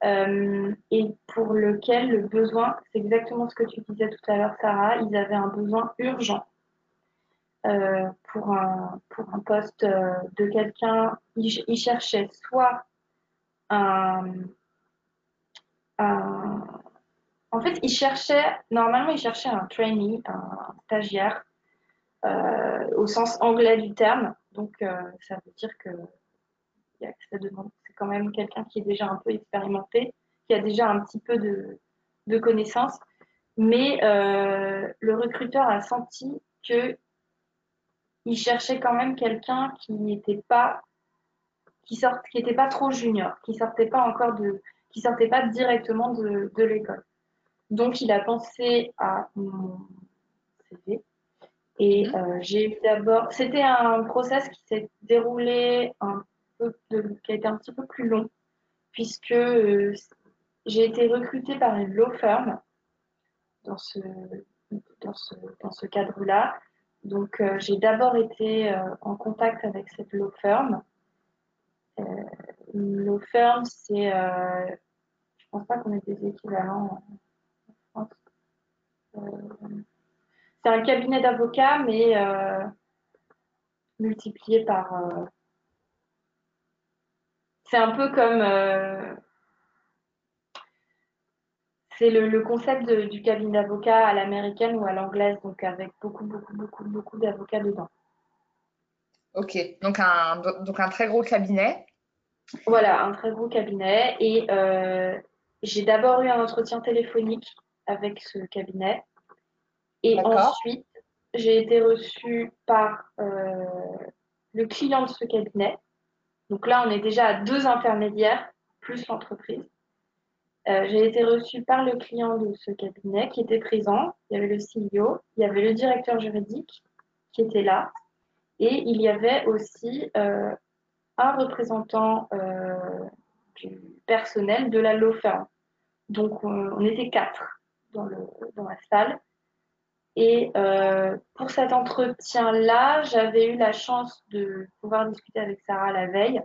euh, et pour lequel le besoin, c'est exactement ce que tu disais tout à l'heure, Sarah, ils avaient un besoin urgent euh, pour, un, pour un poste de quelqu'un, ils, ils, cherchaient soit un, en fait, il cherchait, normalement, il cherchait un trainee, un stagiaire, euh, au sens anglais du terme. Donc, euh, ça veut dire que c'est quand même quelqu'un qui est déjà un peu expérimenté, qui a déjà un petit peu de, de connaissances. Mais euh, le recruteur a senti que il cherchait quand même quelqu'un qui n'était pas qui sort, qui était pas trop junior, qui sortait pas encore de, qui sortait pas directement de, de l'école. Donc, il a pensé à mon CV. Et mhm. euh, j'ai eu d'abord. C'était un process qui s'est déroulé un peu, qui a été un petit peu plus long, puisque euh, j'ai été recrutée par une law firm dans ce, dans ce, dans ce cadre-là. Donc, euh, j'ai d'abord été en contact avec cette law firm. une law firm, c'est. je pense pas qu'on ait des équivalents euh, c'est un cabinet d'avocats, mais euh, multiplié par. Euh, c'est un peu comme. c'est le, concept du cabinet d'avocats à l'américaine ou à l'anglaise, donc avec beaucoup, beaucoup, beaucoup, beaucoup d'avocats dedans. Ok, donc un, donc un très gros cabinet. Voilà, un très gros cabinet. Et j'ai d'abord eu un entretien téléphonique avec ce cabinet. Et ensuite, j'ai été reçue par euh, le client de ce cabinet. Donc là, on est déjà à deux intermédiaires, plus l'entreprise. Euh, j'ai été reçue par le client de ce cabinet qui était présent. Il y avait le CEO, il y avait le directeur juridique qui était là. Et il y avait aussi euh, un représentant du personnel de la law firm. Donc, on était quatre dans, le, dans la salle. Et euh, pour cet entretien-là, j'avais eu la chance de pouvoir discuter avec Sarah la veille.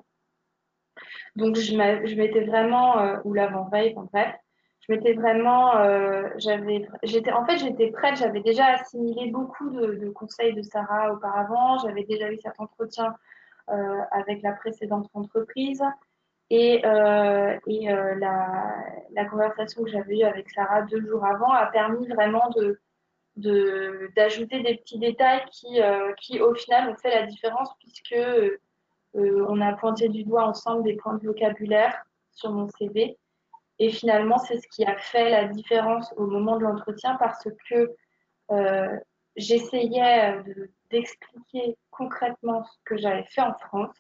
Donc, je m'étais vraiment, euh, ou l'avant-veille, en fait, je m'étais vraiment, euh, j'avais, en fait, j'étais prête, j'avais déjà assimilé beaucoup de, conseils de Sarah auparavant, j'avais déjà eu cet entretien avec la précédente entreprise. Et, la, conversation que j'avais eue avec Sarah deux jours avant a permis vraiment de d'ajouter des petits détails qui, euh, qui, au final, ont fait la différence puisque on a pointé du doigt ensemble des points de vocabulaire sur mon CV. Et finalement, c'est ce qui a fait la différence au moment de l'entretien parce que j'essayais d'expliquer concrètement ce que j'avais fait en France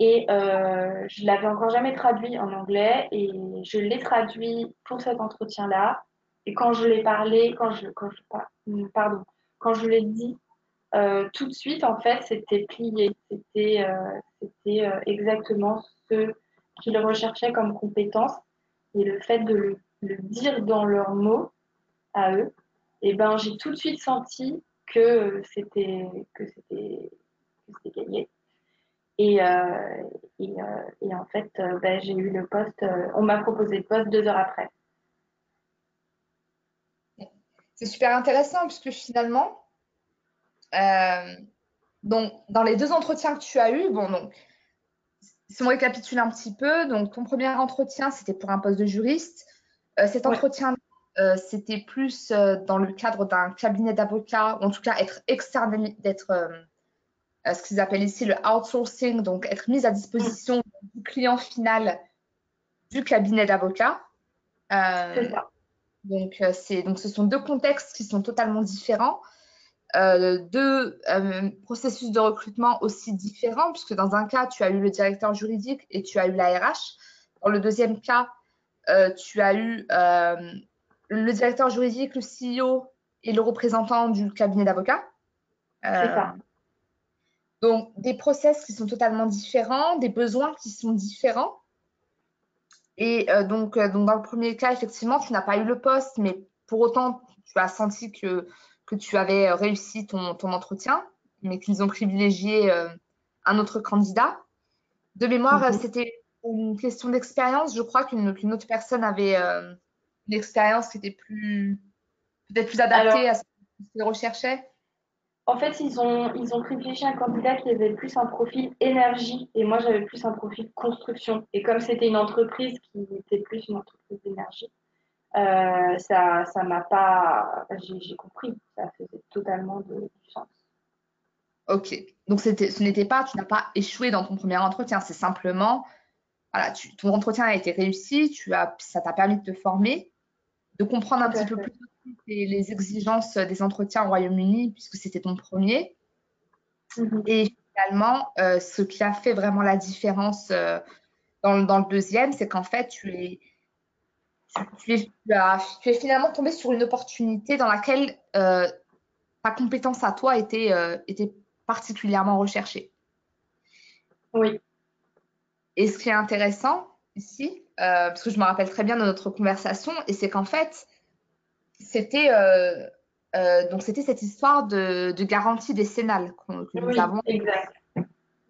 et euh, je l'avais encore jamais traduit en anglais et je l'ai traduit pour cet entretien-là. Et quand je l'ai parlé, quand je, quand je, pardon, quand je l'ai dit, euh, tout de suite, en fait, c'était plié. C'était euh, euh, exactement ce qu'ils recherchaient comme compétence. Et le fait de le, dire dans leurs mots à eux, et eh ben, j'ai tout de suite senti que c'était gagné. Et, et, en fait, ben, j'ai eu le poste, on m'a proposé le poste deux heures après. C'est super intéressant puisque finalement, donc, dans les deux entretiens que tu as eus, bon, donc, si on récapitule un petit peu, donc ton premier entretien, c'était pour un poste de juriste. cet entretien, c'était plus dans le cadre d'un cabinet d'avocats, ou en tout cas être externe, d'être euh, ce qu'ils appellent ici le outsourcing, donc être mise à disposition du client final du cabinet d'avocat. Euh, donc, euh, donc, ce sont deux contextes qui sont totalement différents, deux processus de recrutement aussi différents, puisque dans un cas, tu as eu le directeur juridique et tu as eu la RH. Dans le deuxième cas, euh, tu as eu euh, le directeur juridique, le CEO et le représentant du cabinet d'avocats. C'est ça. Donc, des process qui sont totalement différents, des besoins qui sont différents. Et donc, donc, dans le premier cas, effectivement, tu n'as pas eu le poste, mais pour autant, tu as senti que, que tu avais réussi ton, ton entretien, mais qu'ils ont privilégié un autre candidat. De mémoire, Mhm. c'était une question d'expérience. Je crois qu'une autre personne avait euh, une expérience qui était plus peut-être plus adaptée Alors- à ce qu'il recherchait. En fait, ils ont, ils ont privilégié un candidat qui avait plus un profil énergie et moi j'avais plus un profil construction. Et comme c'était une entreprise qui était plus une entreprise d'énergie, euh, ça, ça m'a pas. J'ai compris, ça faisait totalement de- du sens. Ok. Donc ce n'était pas, tu n'as pas échoué dans ton premier entretien. C'est simplement, voilà, tu- ton entretien a été réussi. Tu as, ça t'a permis de te former, de comprendre un Tout petit peu fait. plus les, les exigences des entretiens au Royaume-Uni puisque c'était ton premier. Mhm. Et finalement, euh, ce qui a fait vraiment la différence euh, dans, le- dans le deuxième, c'est qu'en fait, tu es, tu, es, tu as- tu es finalement tombé sur une opportunité dans laquelle euh, ta compétence à toi était, était particulièrement recherchée. Oui, Et ce qui est intéressant ici, parce que je me rappelle très bien de notre conversation, et c'est qu'en fait, c'était euh, euh, donc c'était cette histoire de, de garantie décennale que nous oui, avons exact.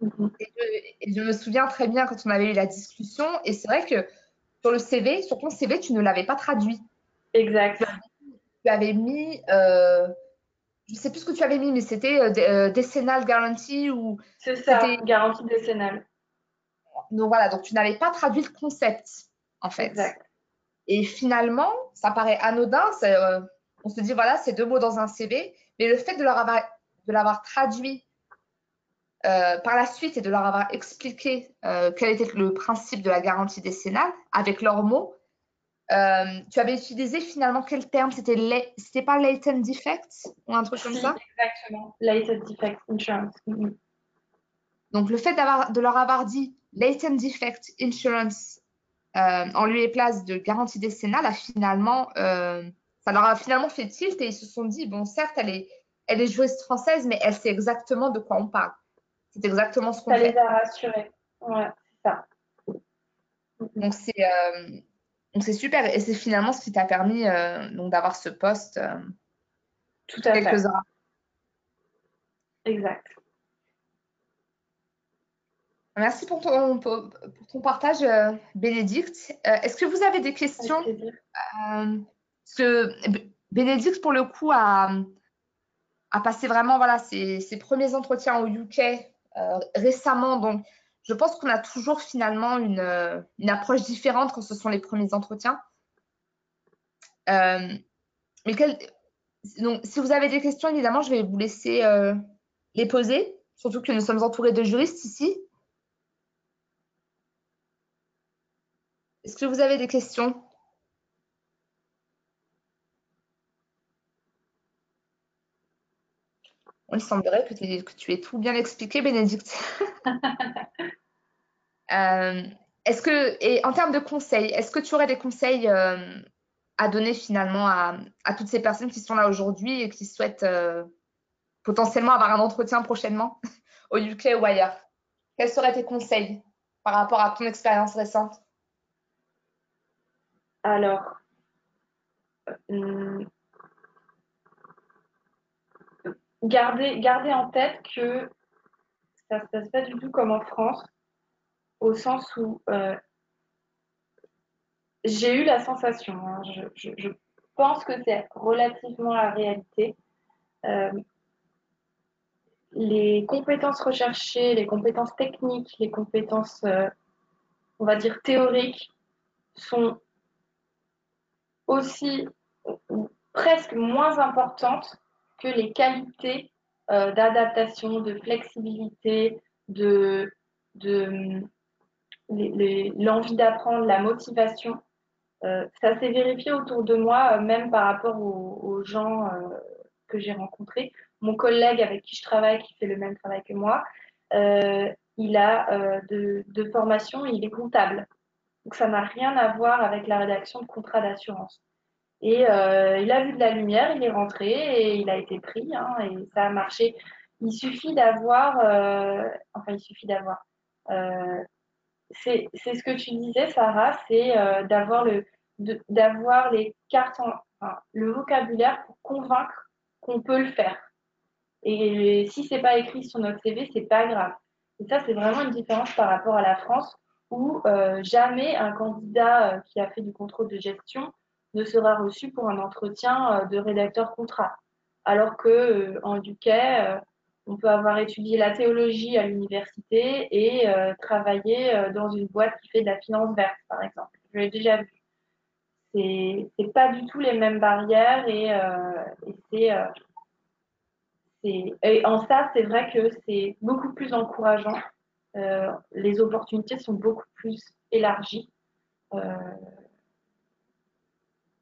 Et je, et je me souviens très bien quand on avait eu la discussion, et c'est vrai que sur le CV, sur ton CV, tu ne l'avais pas traduit. Exact. Tu avais mis, euh, je ne sais plus ce que tu avais mis, mais c'était euh, décennal guarantee ou C'est ça, garantie décennale. donc voilà, donc tu n'avais pas traduit le concept en fait. Exact. Et finalement, ça paraît anodin, euh, on se dit voilà, c'est deux mots dans un CV, mais le fait de leur avoir, de l'avoir traduit euh, par la suite et de leur avoir expliqué euh, quel était le principe de la garantie décennale avec leurs mots, euh, tu avais utilisé finalement quel terme? C'était la- c'était pas latent defect ou un truc comme ça? exactement. Latent defect insurance. Mhm. Donc le fait d'avoir, de leur avoir dit latent defect insurance en lieu et place de garantie décennale, a finalement, euh, ça leur a finalement fait tilt et ils se sont dit bon certes elle est, elle est joueuse française mais elle sait exactement de quoi on parle. C'est exactement ce qu'on Ça fait. les a rassurés. Ouais, ça. Donc c'est euh, donc c'est super et c'est finalement ce qui t'a permis euh, donc d'avoir ce poste euh, Tout à fait. quelques heures. Exact. Merci pour ton, pour, pour ton partage, euh, Bénédicte. Euh, Est-ce que vous avez des questions. Euh, Bénédicte, pour le coup, a, a passé vraiment voilà, ses, ses premiers entretiens au UK euh, récemment. Donc, je pense qu'on a toujours finalement une, une approche différente quand ce sont les premiers entretiens. Mais quel- donc, si vous avez des questions, évidemment, je vais vous laisser les poser, surtout que nous sommes entourés de juristes ici. Est-ce que vous avez des questions? Il semblerait que, tu aies tout bien expliqué, Bénédicte. (laughs) Euh, est-ce que, et en termes de conseils, est-ce que tu aurais des conseils euh, à donner finalement à, à toutes ces personnes qui sont là aujourd'hui et qui souhaitent euh, potentiellement avoir un entretien prochainement (laughs) au UK ou ailleurs? Quels seraient tes conseils par rapport à ton expérience récente? Alors, euh, gardez, gardez en tête que ça ne se passe pas du tout comme en France, au sens où euh, j'ai eu la sensation, hein, je, pense que c'est relativement la réalité. euh, les compétences recherchées, les compétences techniques, les compétences, on va dire, théoriques sont aussi presque moins importantes que les qualités euh, d'adaptation, de flexibilité, de, les- l'envie d'apprendre, la motivation. Euh, ça s'est vérifié autour de moi, euh, même par rapport aux, gens que j'ai rencontrés. Mon collègue avec qui je travaille, qui fait le même travail que moi, il a de, de formation, il est comptable. Donc ça n'a rien à voir avec la rédaction de contrat d'assurance. Et euh, il a vu de la lumière, il est rentré et il a été pris hein, et ça a marché. Il suffit d'avoir, euh, enfin il suffit d'avoir, euh, c'est ce que tu disais Sarah, c'est d'avoir le, d'avoir les cartes, enfin, le vocabulaire pour convaincre qu'on peut le faire. Et si c'est pas écrit sur notre CV, c'est pas grave. Et ça, c'est vraiment une différence par rapport à la France où euh, jamais un candidat euh, qui a fait du contrôle de gestion ne sera reçu pour un entretien euh, de rédacteur contrat. Alors que en UK, on peut avoir étudié la théologie à l'université et travailler dans une boîte qui fait de la finance verte, par exemple. Je l'ai déjà vu. C'est, pas du tout les mêmes barrières et, c'est et en ça, c'est vrai que c'est beaucoup plus encourageant. Euh, les opportunités sont beaucoup plus élargies. Euh,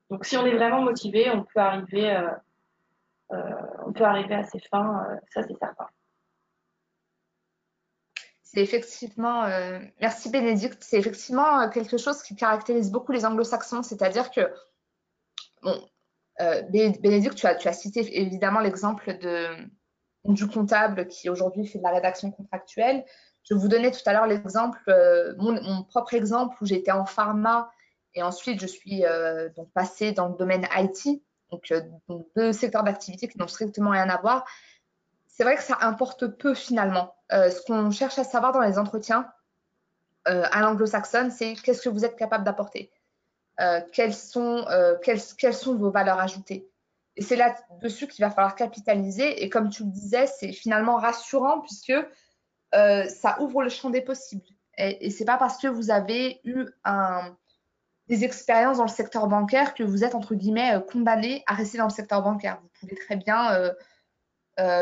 donc, si on est vraiment motivé, on peut arriver, euh, on peut arriver à ses fins, ça c'est certain. C'est effectivement, merci Bénédicte, c'est effectivement quelque chose qui caractérise beaucoup les anglo-saxons, c'est-à-dire que, bon, Bénédicte, tu as, tu as cité évidemment l'exemple du comptable qui aujourd'hui fait de la rédaction contractuelle. Je vous donnais tout à l'heure l'exemple, euh, mon, propre exemple où j'étais en pharma et ensuite je suis euh, donc passée dans le domaine IT, donc, deux secteurs d'activité qui n'ont strictement rien à voir. C'est vrai que ça importe peu finalement. ce qu'on cherche à savoir dans les entretiens à l'anglo-saxonne, c'est qu'est-ce que vous êtes capable d'apporter? Euh, euh, quelles, quelles, sont vos valeurs ajoutées? Et c'est là-dessus qu'il va falloir capitaliser. Et comme tu le disais, c'est finalement rassurant puisque euh, ça ouvre le champ des possibles. Et, et c'est pas parce que vous avez eu un, des expériences dans le secteur bancaire que vous êtes entre guillemets condamné à rester dans le secteur bancaire. Vous pouvez très bien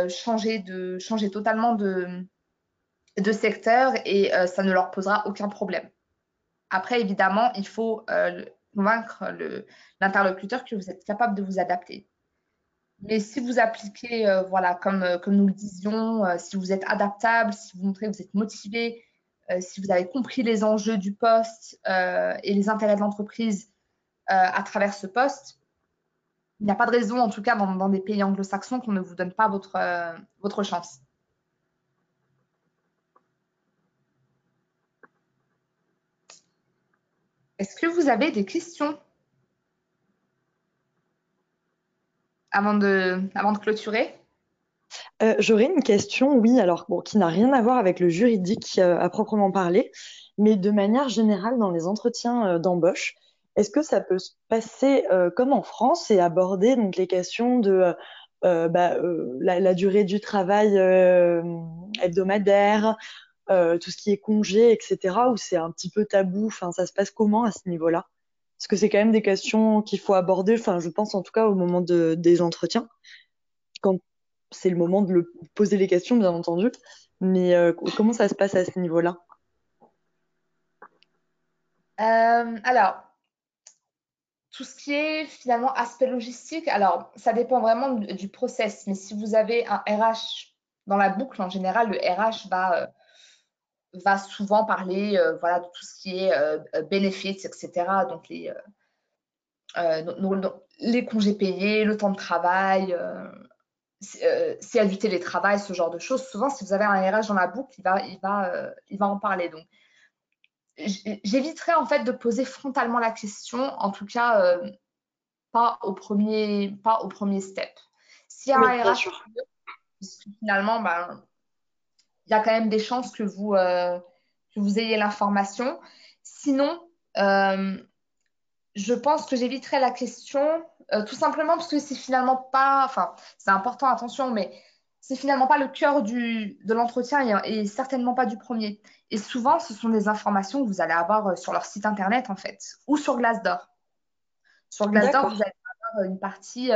changer, de, changer totalement de secteur et ça ne leur posera aucun problème. Après, évidemment, il faut convaincre l'interlocuteur que vous êtes capable de vous adapter. Mais si vous appliquez, euh, voilà, comme, euh, comme nous le disions, euh, si vous êtes adaptable, si vous montrez que vous êtes motivé, si vous avez compris les enjeux du poste et les intérêts de l'entreprise à travers ce poste, il n'y a pas de raison, en tout cas dans, dans des pays anglo-saxons, qu'on ne vous donne pas votre, votre chance. Est-ce que vous avez des questions? Avant de, clôturer euh, J'aurais une question, oui, alors qui n'a rien à voir avec le juridique euh, à proprement parler, mais de manière générale dans les entretiens euh, d'embauche, est-ce que ça peut se passer comme en France et aborder donc les questions de bah, la, la, durée du travail hebdomadaire, tout ce qui est congé, etc., où c'est un petit peu tabou. Enfin, ça se passe comment à ce niveau-là? Parce que c'est quand même des questions qu'il faut aborder. Enfin, je pense en tout cas au moment de, des entretiens, quand c'est le moment de poser les questions, bien entendu. Mais euh, comment ça se passe à ce niveau-là? Euh, Alors, tout ce qui est finalement aspect logistique, alors ça dépend vraiment du, du process. Mais si vous avez un RH dans la boucle, en général, le RH va va souvent parler euh, voilà, de tout ce qui est euh, euh, bénéfices, etc. Donc les, les congés payés, le temps de travail, s'il y a du télétravail, ce genre de choses. Souvent, si vous avez un RH dans la boucle, il va, il va, il va en parler. Donc, j'éviterai en fait de poser frontalement la question, en tout cas pas au premier, pas au premier step. A un RH, finalement, ben, il y a quand même des chances que vous, euh, que vous ayez l'information. Sinon, euh, je pense que j'éviterai la question euh, tout simplement parce que c'est finalement pas, enfin, c'est important, attention, mais c'est finalement pas le cœur du, de l'entretien et, certainement pas du premier. Et souvent, ce sont des informations que vous allez avoir sur leur site internet en fait, ou sur Glassdoor. Sur Glassdoor, vous allez avoir une partie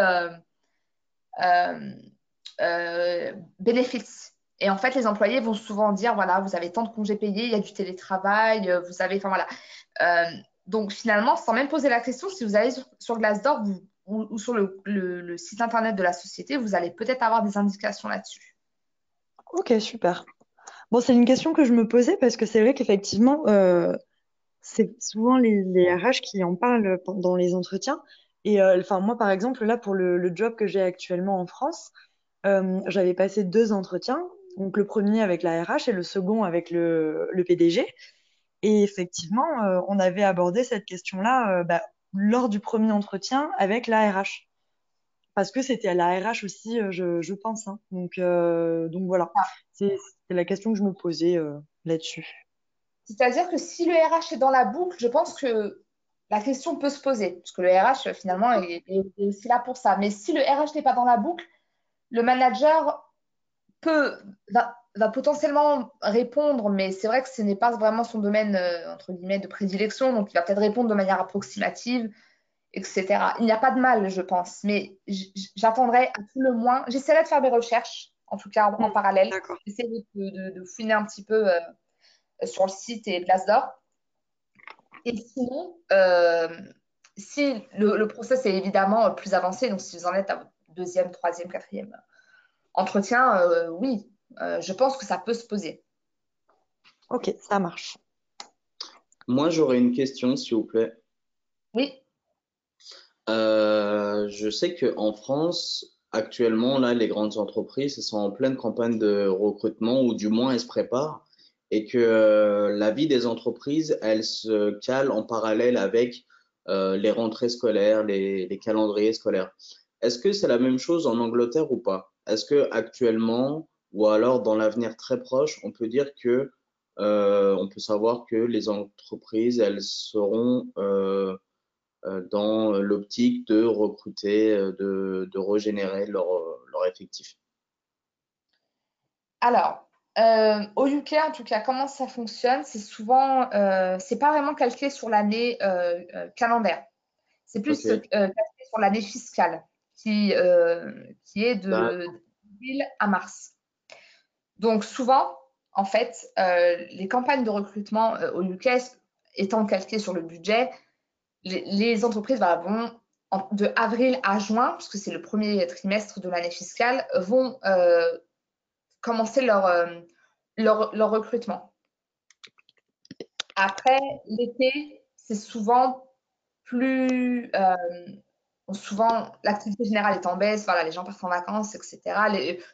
bénéfices et en fait, les employés vont souvent dire, voilà, vous avez tant de congés payés, il y a du télétravail, euh, vous avez, enfin voilà. Euh, donc finalement, sans même poser la question, si vous allez sur, Glassdoor ou, sur le, site internet de la société, vous allez peut-être avoir des indications là-dessus. Ok, super. Bon, c'est une question que je me posais parce que c'est vrai qu'effectivement, euh, c'est souvent les, les RH qui en parlent pendant les entretiens. Et enfin, moi, par exemple, là, pour le, job que j'ai actuellement en France, j'avais passé deux entretiens. Donc, le premier avec la RH et le second avec le, le PDG. Et effectivement, euh, on avait abordé cette question-là bah, lors du premier entretien avec la RH. Parce que c'était à la RH aussi, je, je pense. Hein. Donc, donc voilà, c'est la question que je me posais là-dessus. C'est-à-dire que si le RH est dans la boucle, je pense que la question peut se poser, parce que le RH, finalement, est, aussi là pour ça. Mais si le RH n'est pas dans la boucle, le manager peut, va, potentiellement répondre, mais c'est vrai que ce n'est pas vraiment son domaine, euh, entre guillemets, de prédilection, donc il va peut-être répondre de manière approximative, etc. Il n'y a pas de mal, je pense, mais j'attendrai à tout le moins, j'essaierai de faire mes recherches, en tout cas en, parallèle, j'essaierai de, de, fouiner un petit peu euh, sur le site et Glassdoor. Et sinon, euh, si le, process est évidemment plus avancé, donc si vous en êtes à votre deuxième, troisième, quatrième entretien, euh, oui, euh, je pense que ça peut se poser. Ok, ça marche. Moi, j'aurais une question, s'il vous plaît. Oui. je sais qu'en France, actuellement, là, les grandes entreprises sont en pleine campagne de recrutement, ou du moins elles se préparent et que euh, la vie des entreprises, elle se cale en parallèle avec euh, les rentrées scolaires, les, les calendriers scolaires. Est-ce que c'est la même chose en Angleterre ou pas? Est-ce que actuellement ou alors dans l'avenir très proche, on peut dire que euh, on peut savoir que les entreprises, elles seront euh, euh dans l'optique de recruter, de, de régénérer leur, leur effectif? Alors, euh, au UK, en tout cas, comment ça fonctionne C'est souvent, euh, c'est pas vraiment calqué sur l'année euh, calendaire. C'est plus calqué sur l'année fiscale, qui, qui est de avril à mars. Donc souvent, en fait, les campagnes de recrutement au UK étant calquées sur le budget, les, entreprises bah, vont de avril à juin, puisque c'est le premier trimestre de l'année fiscale, vont commencer leur, euh, leur, leur, recrutement. Après, l'été, c'est souvent plus. Euh, souvent, l'activité générale est en baisse, voilà, les gens partent en vacances, etc.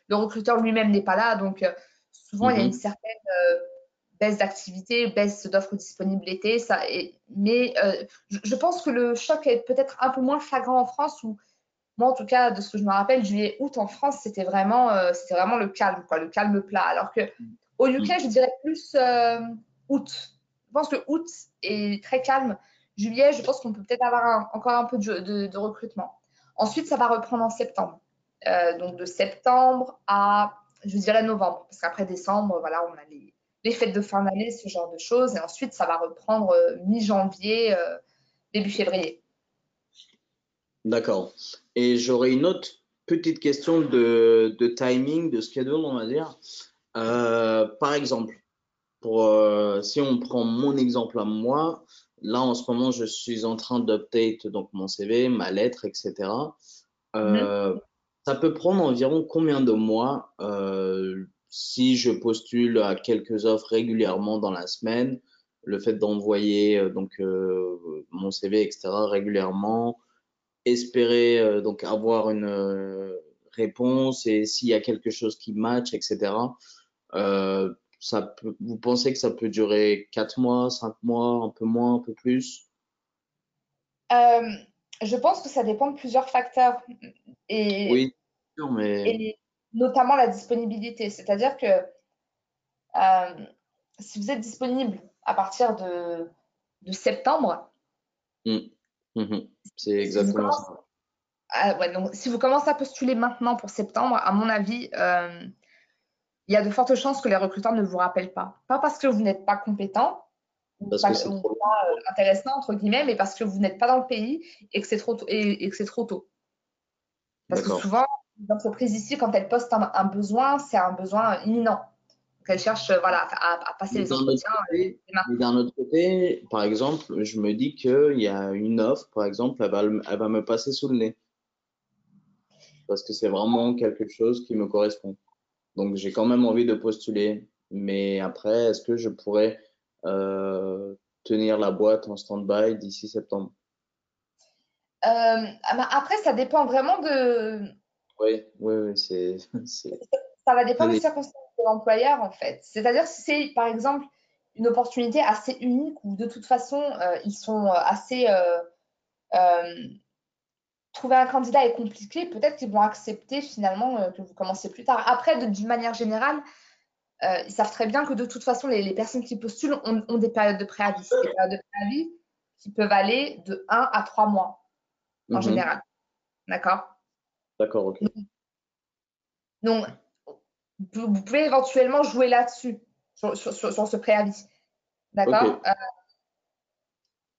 le recruteur lui-même n'est pas là, donc euh, souvent, il y a une mhm. certaine baisse d'activité, baisse d'offres disponibles l'été. Mais je, je, pense que le choc est peut-être un peu moins flagrant en France où moi, en tout cas, de ce que je me rappelle, juillet, août en France, c'était vraiment, euh, c'était vraiment le calme, quoi, le calme plat. Alors que au UK, je dirais plus euh, août. Je pense que août est très calme. Juillet, je pense qu'on peut peut-être avoir encore un peu de, recrutement. Ensuite, ça va reprendre en septembre. Euh, donc de septembre à, je dirais novembre, parce qu'après décembre, voilà, on a les, les fêtes de fin d'année, ce genre de choses. Et ensuite, ça va reprendre mi-janvier, début février. D'accord. Et j'aurais une autre petite question de, timing, de schedule, on va dire. Euh, par exemple, pour, euh, si on prend mon exemple à moi, là en ce moment, je suis en train d'update donc mon CV, ma lettre, etc. Euh, mm-hmm. Ça peut prendre environ combien de mois euh, si je postule à quelques offres régulièrement dans la semaine, le fait d'envoyer euh, donc mon CV, etc. régulièrement, espérer donc avoir une réponse et s'il y a quelque chose qui match, etc. Euh, ça peut, vous pensez que ça peut durer 4 mois, 5 mois, un peu moins, un peu plus? Je pense que ça dépend de plusieurs facteurs. Et, oui, mais... et notamment la disponibilité. C'est-à-dire que si vous êtes disponible à partir de, de septembre, mmh. Mmh c'est exactement ça. Ouais, donc, si vous commencez à postuler maintenant pour septembre, à mon avis, euh, il y a de fortes chances que les recruteurs ne vous rappellent pas. Pas parce que vous n'êtes pas compétent ou, pas, euh, intéressant, entre guillemets, mais parce que vous n'êtes pas dans le pays et que c'est trop, tôt, et, que trop tôt. Parce que souvent, les entreprises ici, quand elles postent un besoin, c'est un besoin imminent qu'elle cherche voilà, à, passer les entretiens. Euh, d'un autre côté, par exemple, je me dis qu'il y a une offre, par exemple, elle va, elle va me passer sous le nez. Parce que c'est vraiment quelque chose qui me correspond. Donc, j'ai quand même envie de postuler. Mais après, est-ce que je pourrais euh, tenir la boîte en stand-by d'ici septembre? Euh, ah bah, après, ça dépend vraiment de. Oui, oui, oui, c'est. Ça va dépendre des circonstances de l'employeur, en fait. C'est-à-dire si c'est, par exemple, une opportunité assez unique où de toute façon, euh, ils sont assez. euh, trouver un candidat est compliqué, peut-être qu'ils vont accepter finalement euh, que vous commenciez plus tard. Après, d'une manière générale, euh, ils savent très bien que de toute façon, les, les personnes qui postulent ont, ont des périodes de préavis. Des périodes de préavis qui peuvent aller de 1 à 3 mois en Mhm. général. D'accord? D'accord, ok. Donc, vous vous pouvez éventuellement jouer là-dessus, sur, sur- sur- sur ce préavis. D'accord? Euh,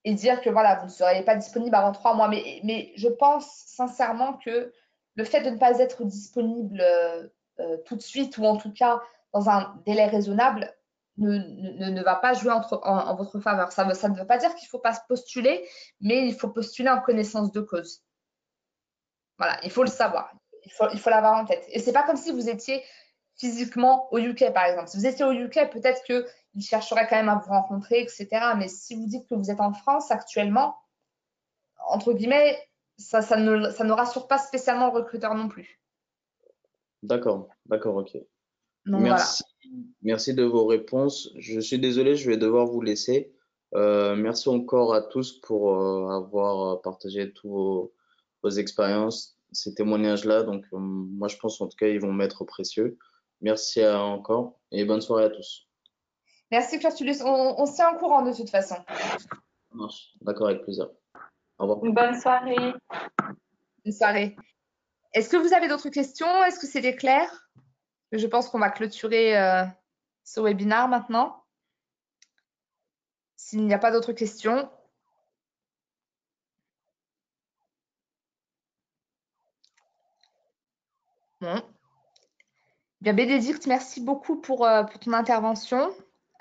Et dire que voilà, vous ne seriez pas disponible avant trois mois. Mais, mais je pense sincèrement que le fait de ne pas être disponible euh, euh, tout de suite, ou en tout cas dans un délai raisonnable, ne, ne- va pas jouer entre- en, votre faveur. Ça, ça ne veut pas dire qu'il ne faut pas se postuler, mais il faut postuler en connaissance de cause. Voilà, il faut le savoir. Il faut, il faut l'avoir en tête. Et c'est pas comme si vous étiez physiquement au UK, par exemple. Si vous étiez au UK, peut-être qu'ils chercheraient quand même à vous rencontrer, etc. Mais si vous dites que vous êtes en France actuellement, entre guillemets, ça, ça, ne, ça ne rassure pas spécialement le recruteur non plus. D'accord, d'accord, ok. Donc Merci, merci de vos réponses. Je suis désolé, je vais devoir vous laisser. Euh, merci encore à tous pour euh, avoir partagé tous vos, vos expériences, ces témoignages-là. Donc, euh, moi, je pense en tout cas, ils vont m'être précieux. Merci à- encore et bonne soirée à tous. Merci, Curtulus. On, on se tient en courant de toute façon. D'accord, avec plaisir. Au revoir. Bonne soirée. Une soirée. Est-ce que vous avez d'autres questions? Est-ce que c'était clair? Je pense qu'on va clôturer euh, ce webinaire maintenant. S'il n'y a pas d'autres questions. Bon. Bien, Bénédicte, merci beaucoup pour, euh, pour ton intervention.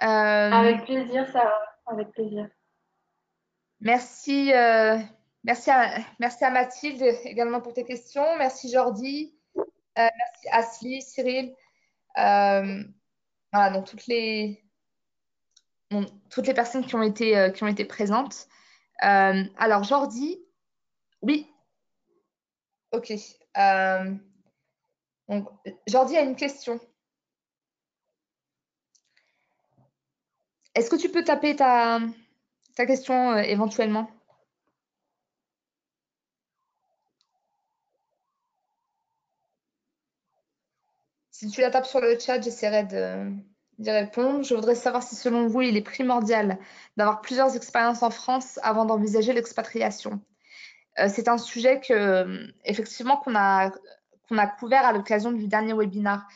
Euh, Avec plaisir, Sarah. Avec plaisir. Merci, euh, merci, à, merci à Mathilde également pour tes questions. Merci Jordi. Euh, merci Asli, Cyril. Voilà, donc toutes les, bon, toutes les personnes qui ont été, qui ont été présentes. Alors, Jordi, oui. Ok. Euh, donc, Jordi a une question. Est-ce que tu peux taper ta, question euh, éventuellement? Si tu la tapes sur le chat, j'essaierai d'y répondre. Je voudrais savoir si, selon vous, il est primordial d'avoir plusieurs expériences en France avant d'envisager l'expatriation. Euh, c'est un sujet que, effectivement, qu'on a, qu'on a couvert à l'occasion du dernier webinaire.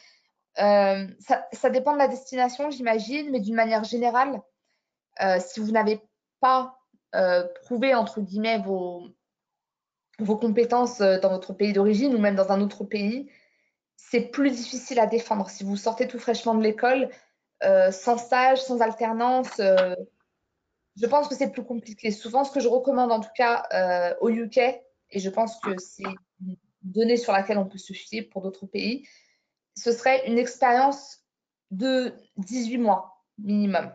Euh, ça, dépend de la destination, j'imagine, mais d'une manière générale, euh, si vous n'avez pas euh, prouvé, entre guillemets, vos, compétences dans votre pays d'origine ou même dans un autre pays, c'est plus difficile à défendre. Si vous sortez tout fraîchement de l'école, sans stage, sans alternance, je pense que c'est plus compliqué. Souvent, ce que je recommande en tout cas au UK, et je pense que c'est une donnée sur laquelle on peut se fier pour d'autres pays, ce serait une expérience de 18 mois minimum.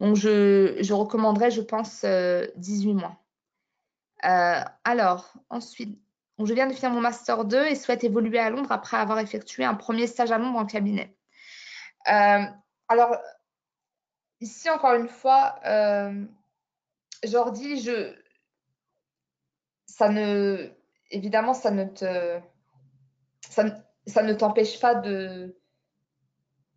Donc, je, je recommanderais, je pense, euh, 18 mois. Euh, alors, ensuite, je viens de finir mon Master 2 et souhaite évoluer à Londres après avoir effectué un premier stage à Londres en cabinet. Euh, alors, ici, encore une fois, euh, Jordi, je... ça ne... évidemment, ça ne te... ça ne t'empêche pas de...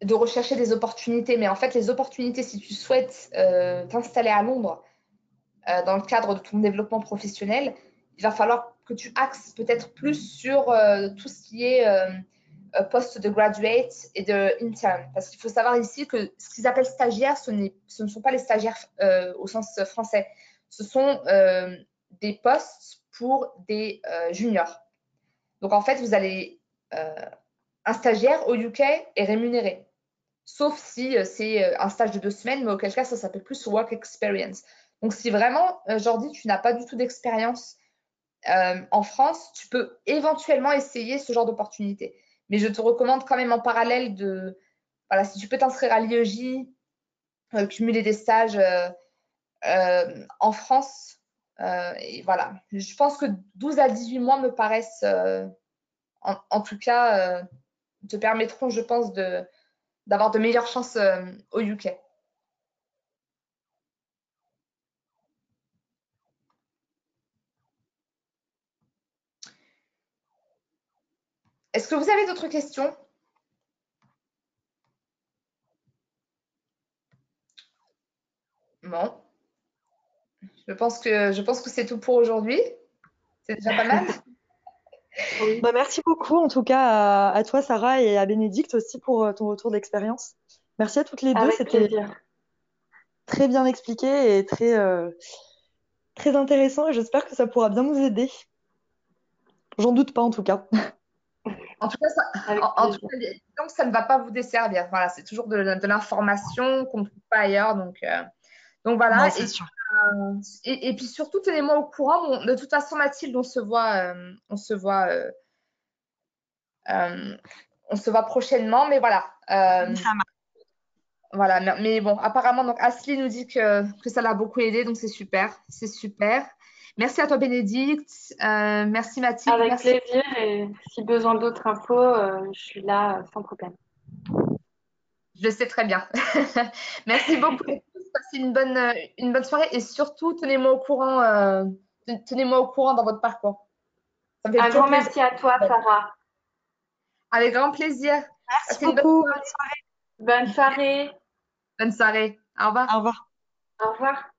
de rechercher des opportunités. Mais en fait, les opportunités, si tu souhaites euh, t'installer à Londres euh, dans le cadre de ton développement professionnel, il va falloir que tu axes peut-être plus sur euh, tout ce qui est poste de graduate et de intern. Parce qu'il faut savoir ici que ce qu'ils appellent stagiaires, ce, ce, ne sont pas les stagiaires au sens français. Ce sont des postes pour des juniors. Donc en fait, vous allez un stagiaire au UK est rémunéré. Sauf si euh, c'est un stage de deux semaines, mais auquel cas ça s'appelle plus work experience. Donc si vraiment, euh, Jordi, tu n'as pas du tout d'expérience euh, en France, tu peux éventuellement essayer ce genre d'opportunité. Mais je te recommande quand même en parallèle de, voilà, si tu peux t'inscrire à l'IEJ cumuler des stages en France. et voilà, je pense que 12 à 18 mois me paraissent, en, tout cas, te permettront, je pense, d'avoir de meilleures chances au UK. Est-ce que vous avez d'autres questions? Bon. Je pense que c'est tout pour aujourd'hui. C'est déjà pas mal. (laughs) Bah, merci beaucoup en tout cas à, toi Sarah et à Bénédicte aussi pour euh, ton retour d'expérience. Merci à toutes les deux, c'était très bien expliqué et très, euh, très intéressant et j'espère que ça pourra bien nous aider. J'en doute pas en tout cas. (laughs) En tout cas, ça, donc ça ne va pas vous desservir. Voilà, c'est toujours de, l'information qu'on ne trouve pas ailleurs. Donc, euh, donc voilà. Euh, et, et, puis surtout, tenez-moi au courant. de toute façon, Mathilde, on se voit, euh, on se voit, on se voit prochainement. Mais voilà. voilà. Mais, bon, apparemment, donc Asli nous dit que, que ça l'a beaucoup aidé, donc c'est super, c'est super. Merci à toi, Bénédicte. Euh, merci, Mathilde. Avec plaisir. Et si besoin d'autres infos, euh, je suis là sans problème. Je le sais très bien. (laughs) merci beaucoup. Passez une bonne, une bonne soirée et surtout, tenez-moi au courant, euh, tenez-moi au courant dans votre parcours. Un grand merci à toi, Sarah. Avec grand plaisir. Merci beaucoup. Bonne soirée. Bonne soirée. Bonne soirée. Au revoir. Au revoir. Au revoir.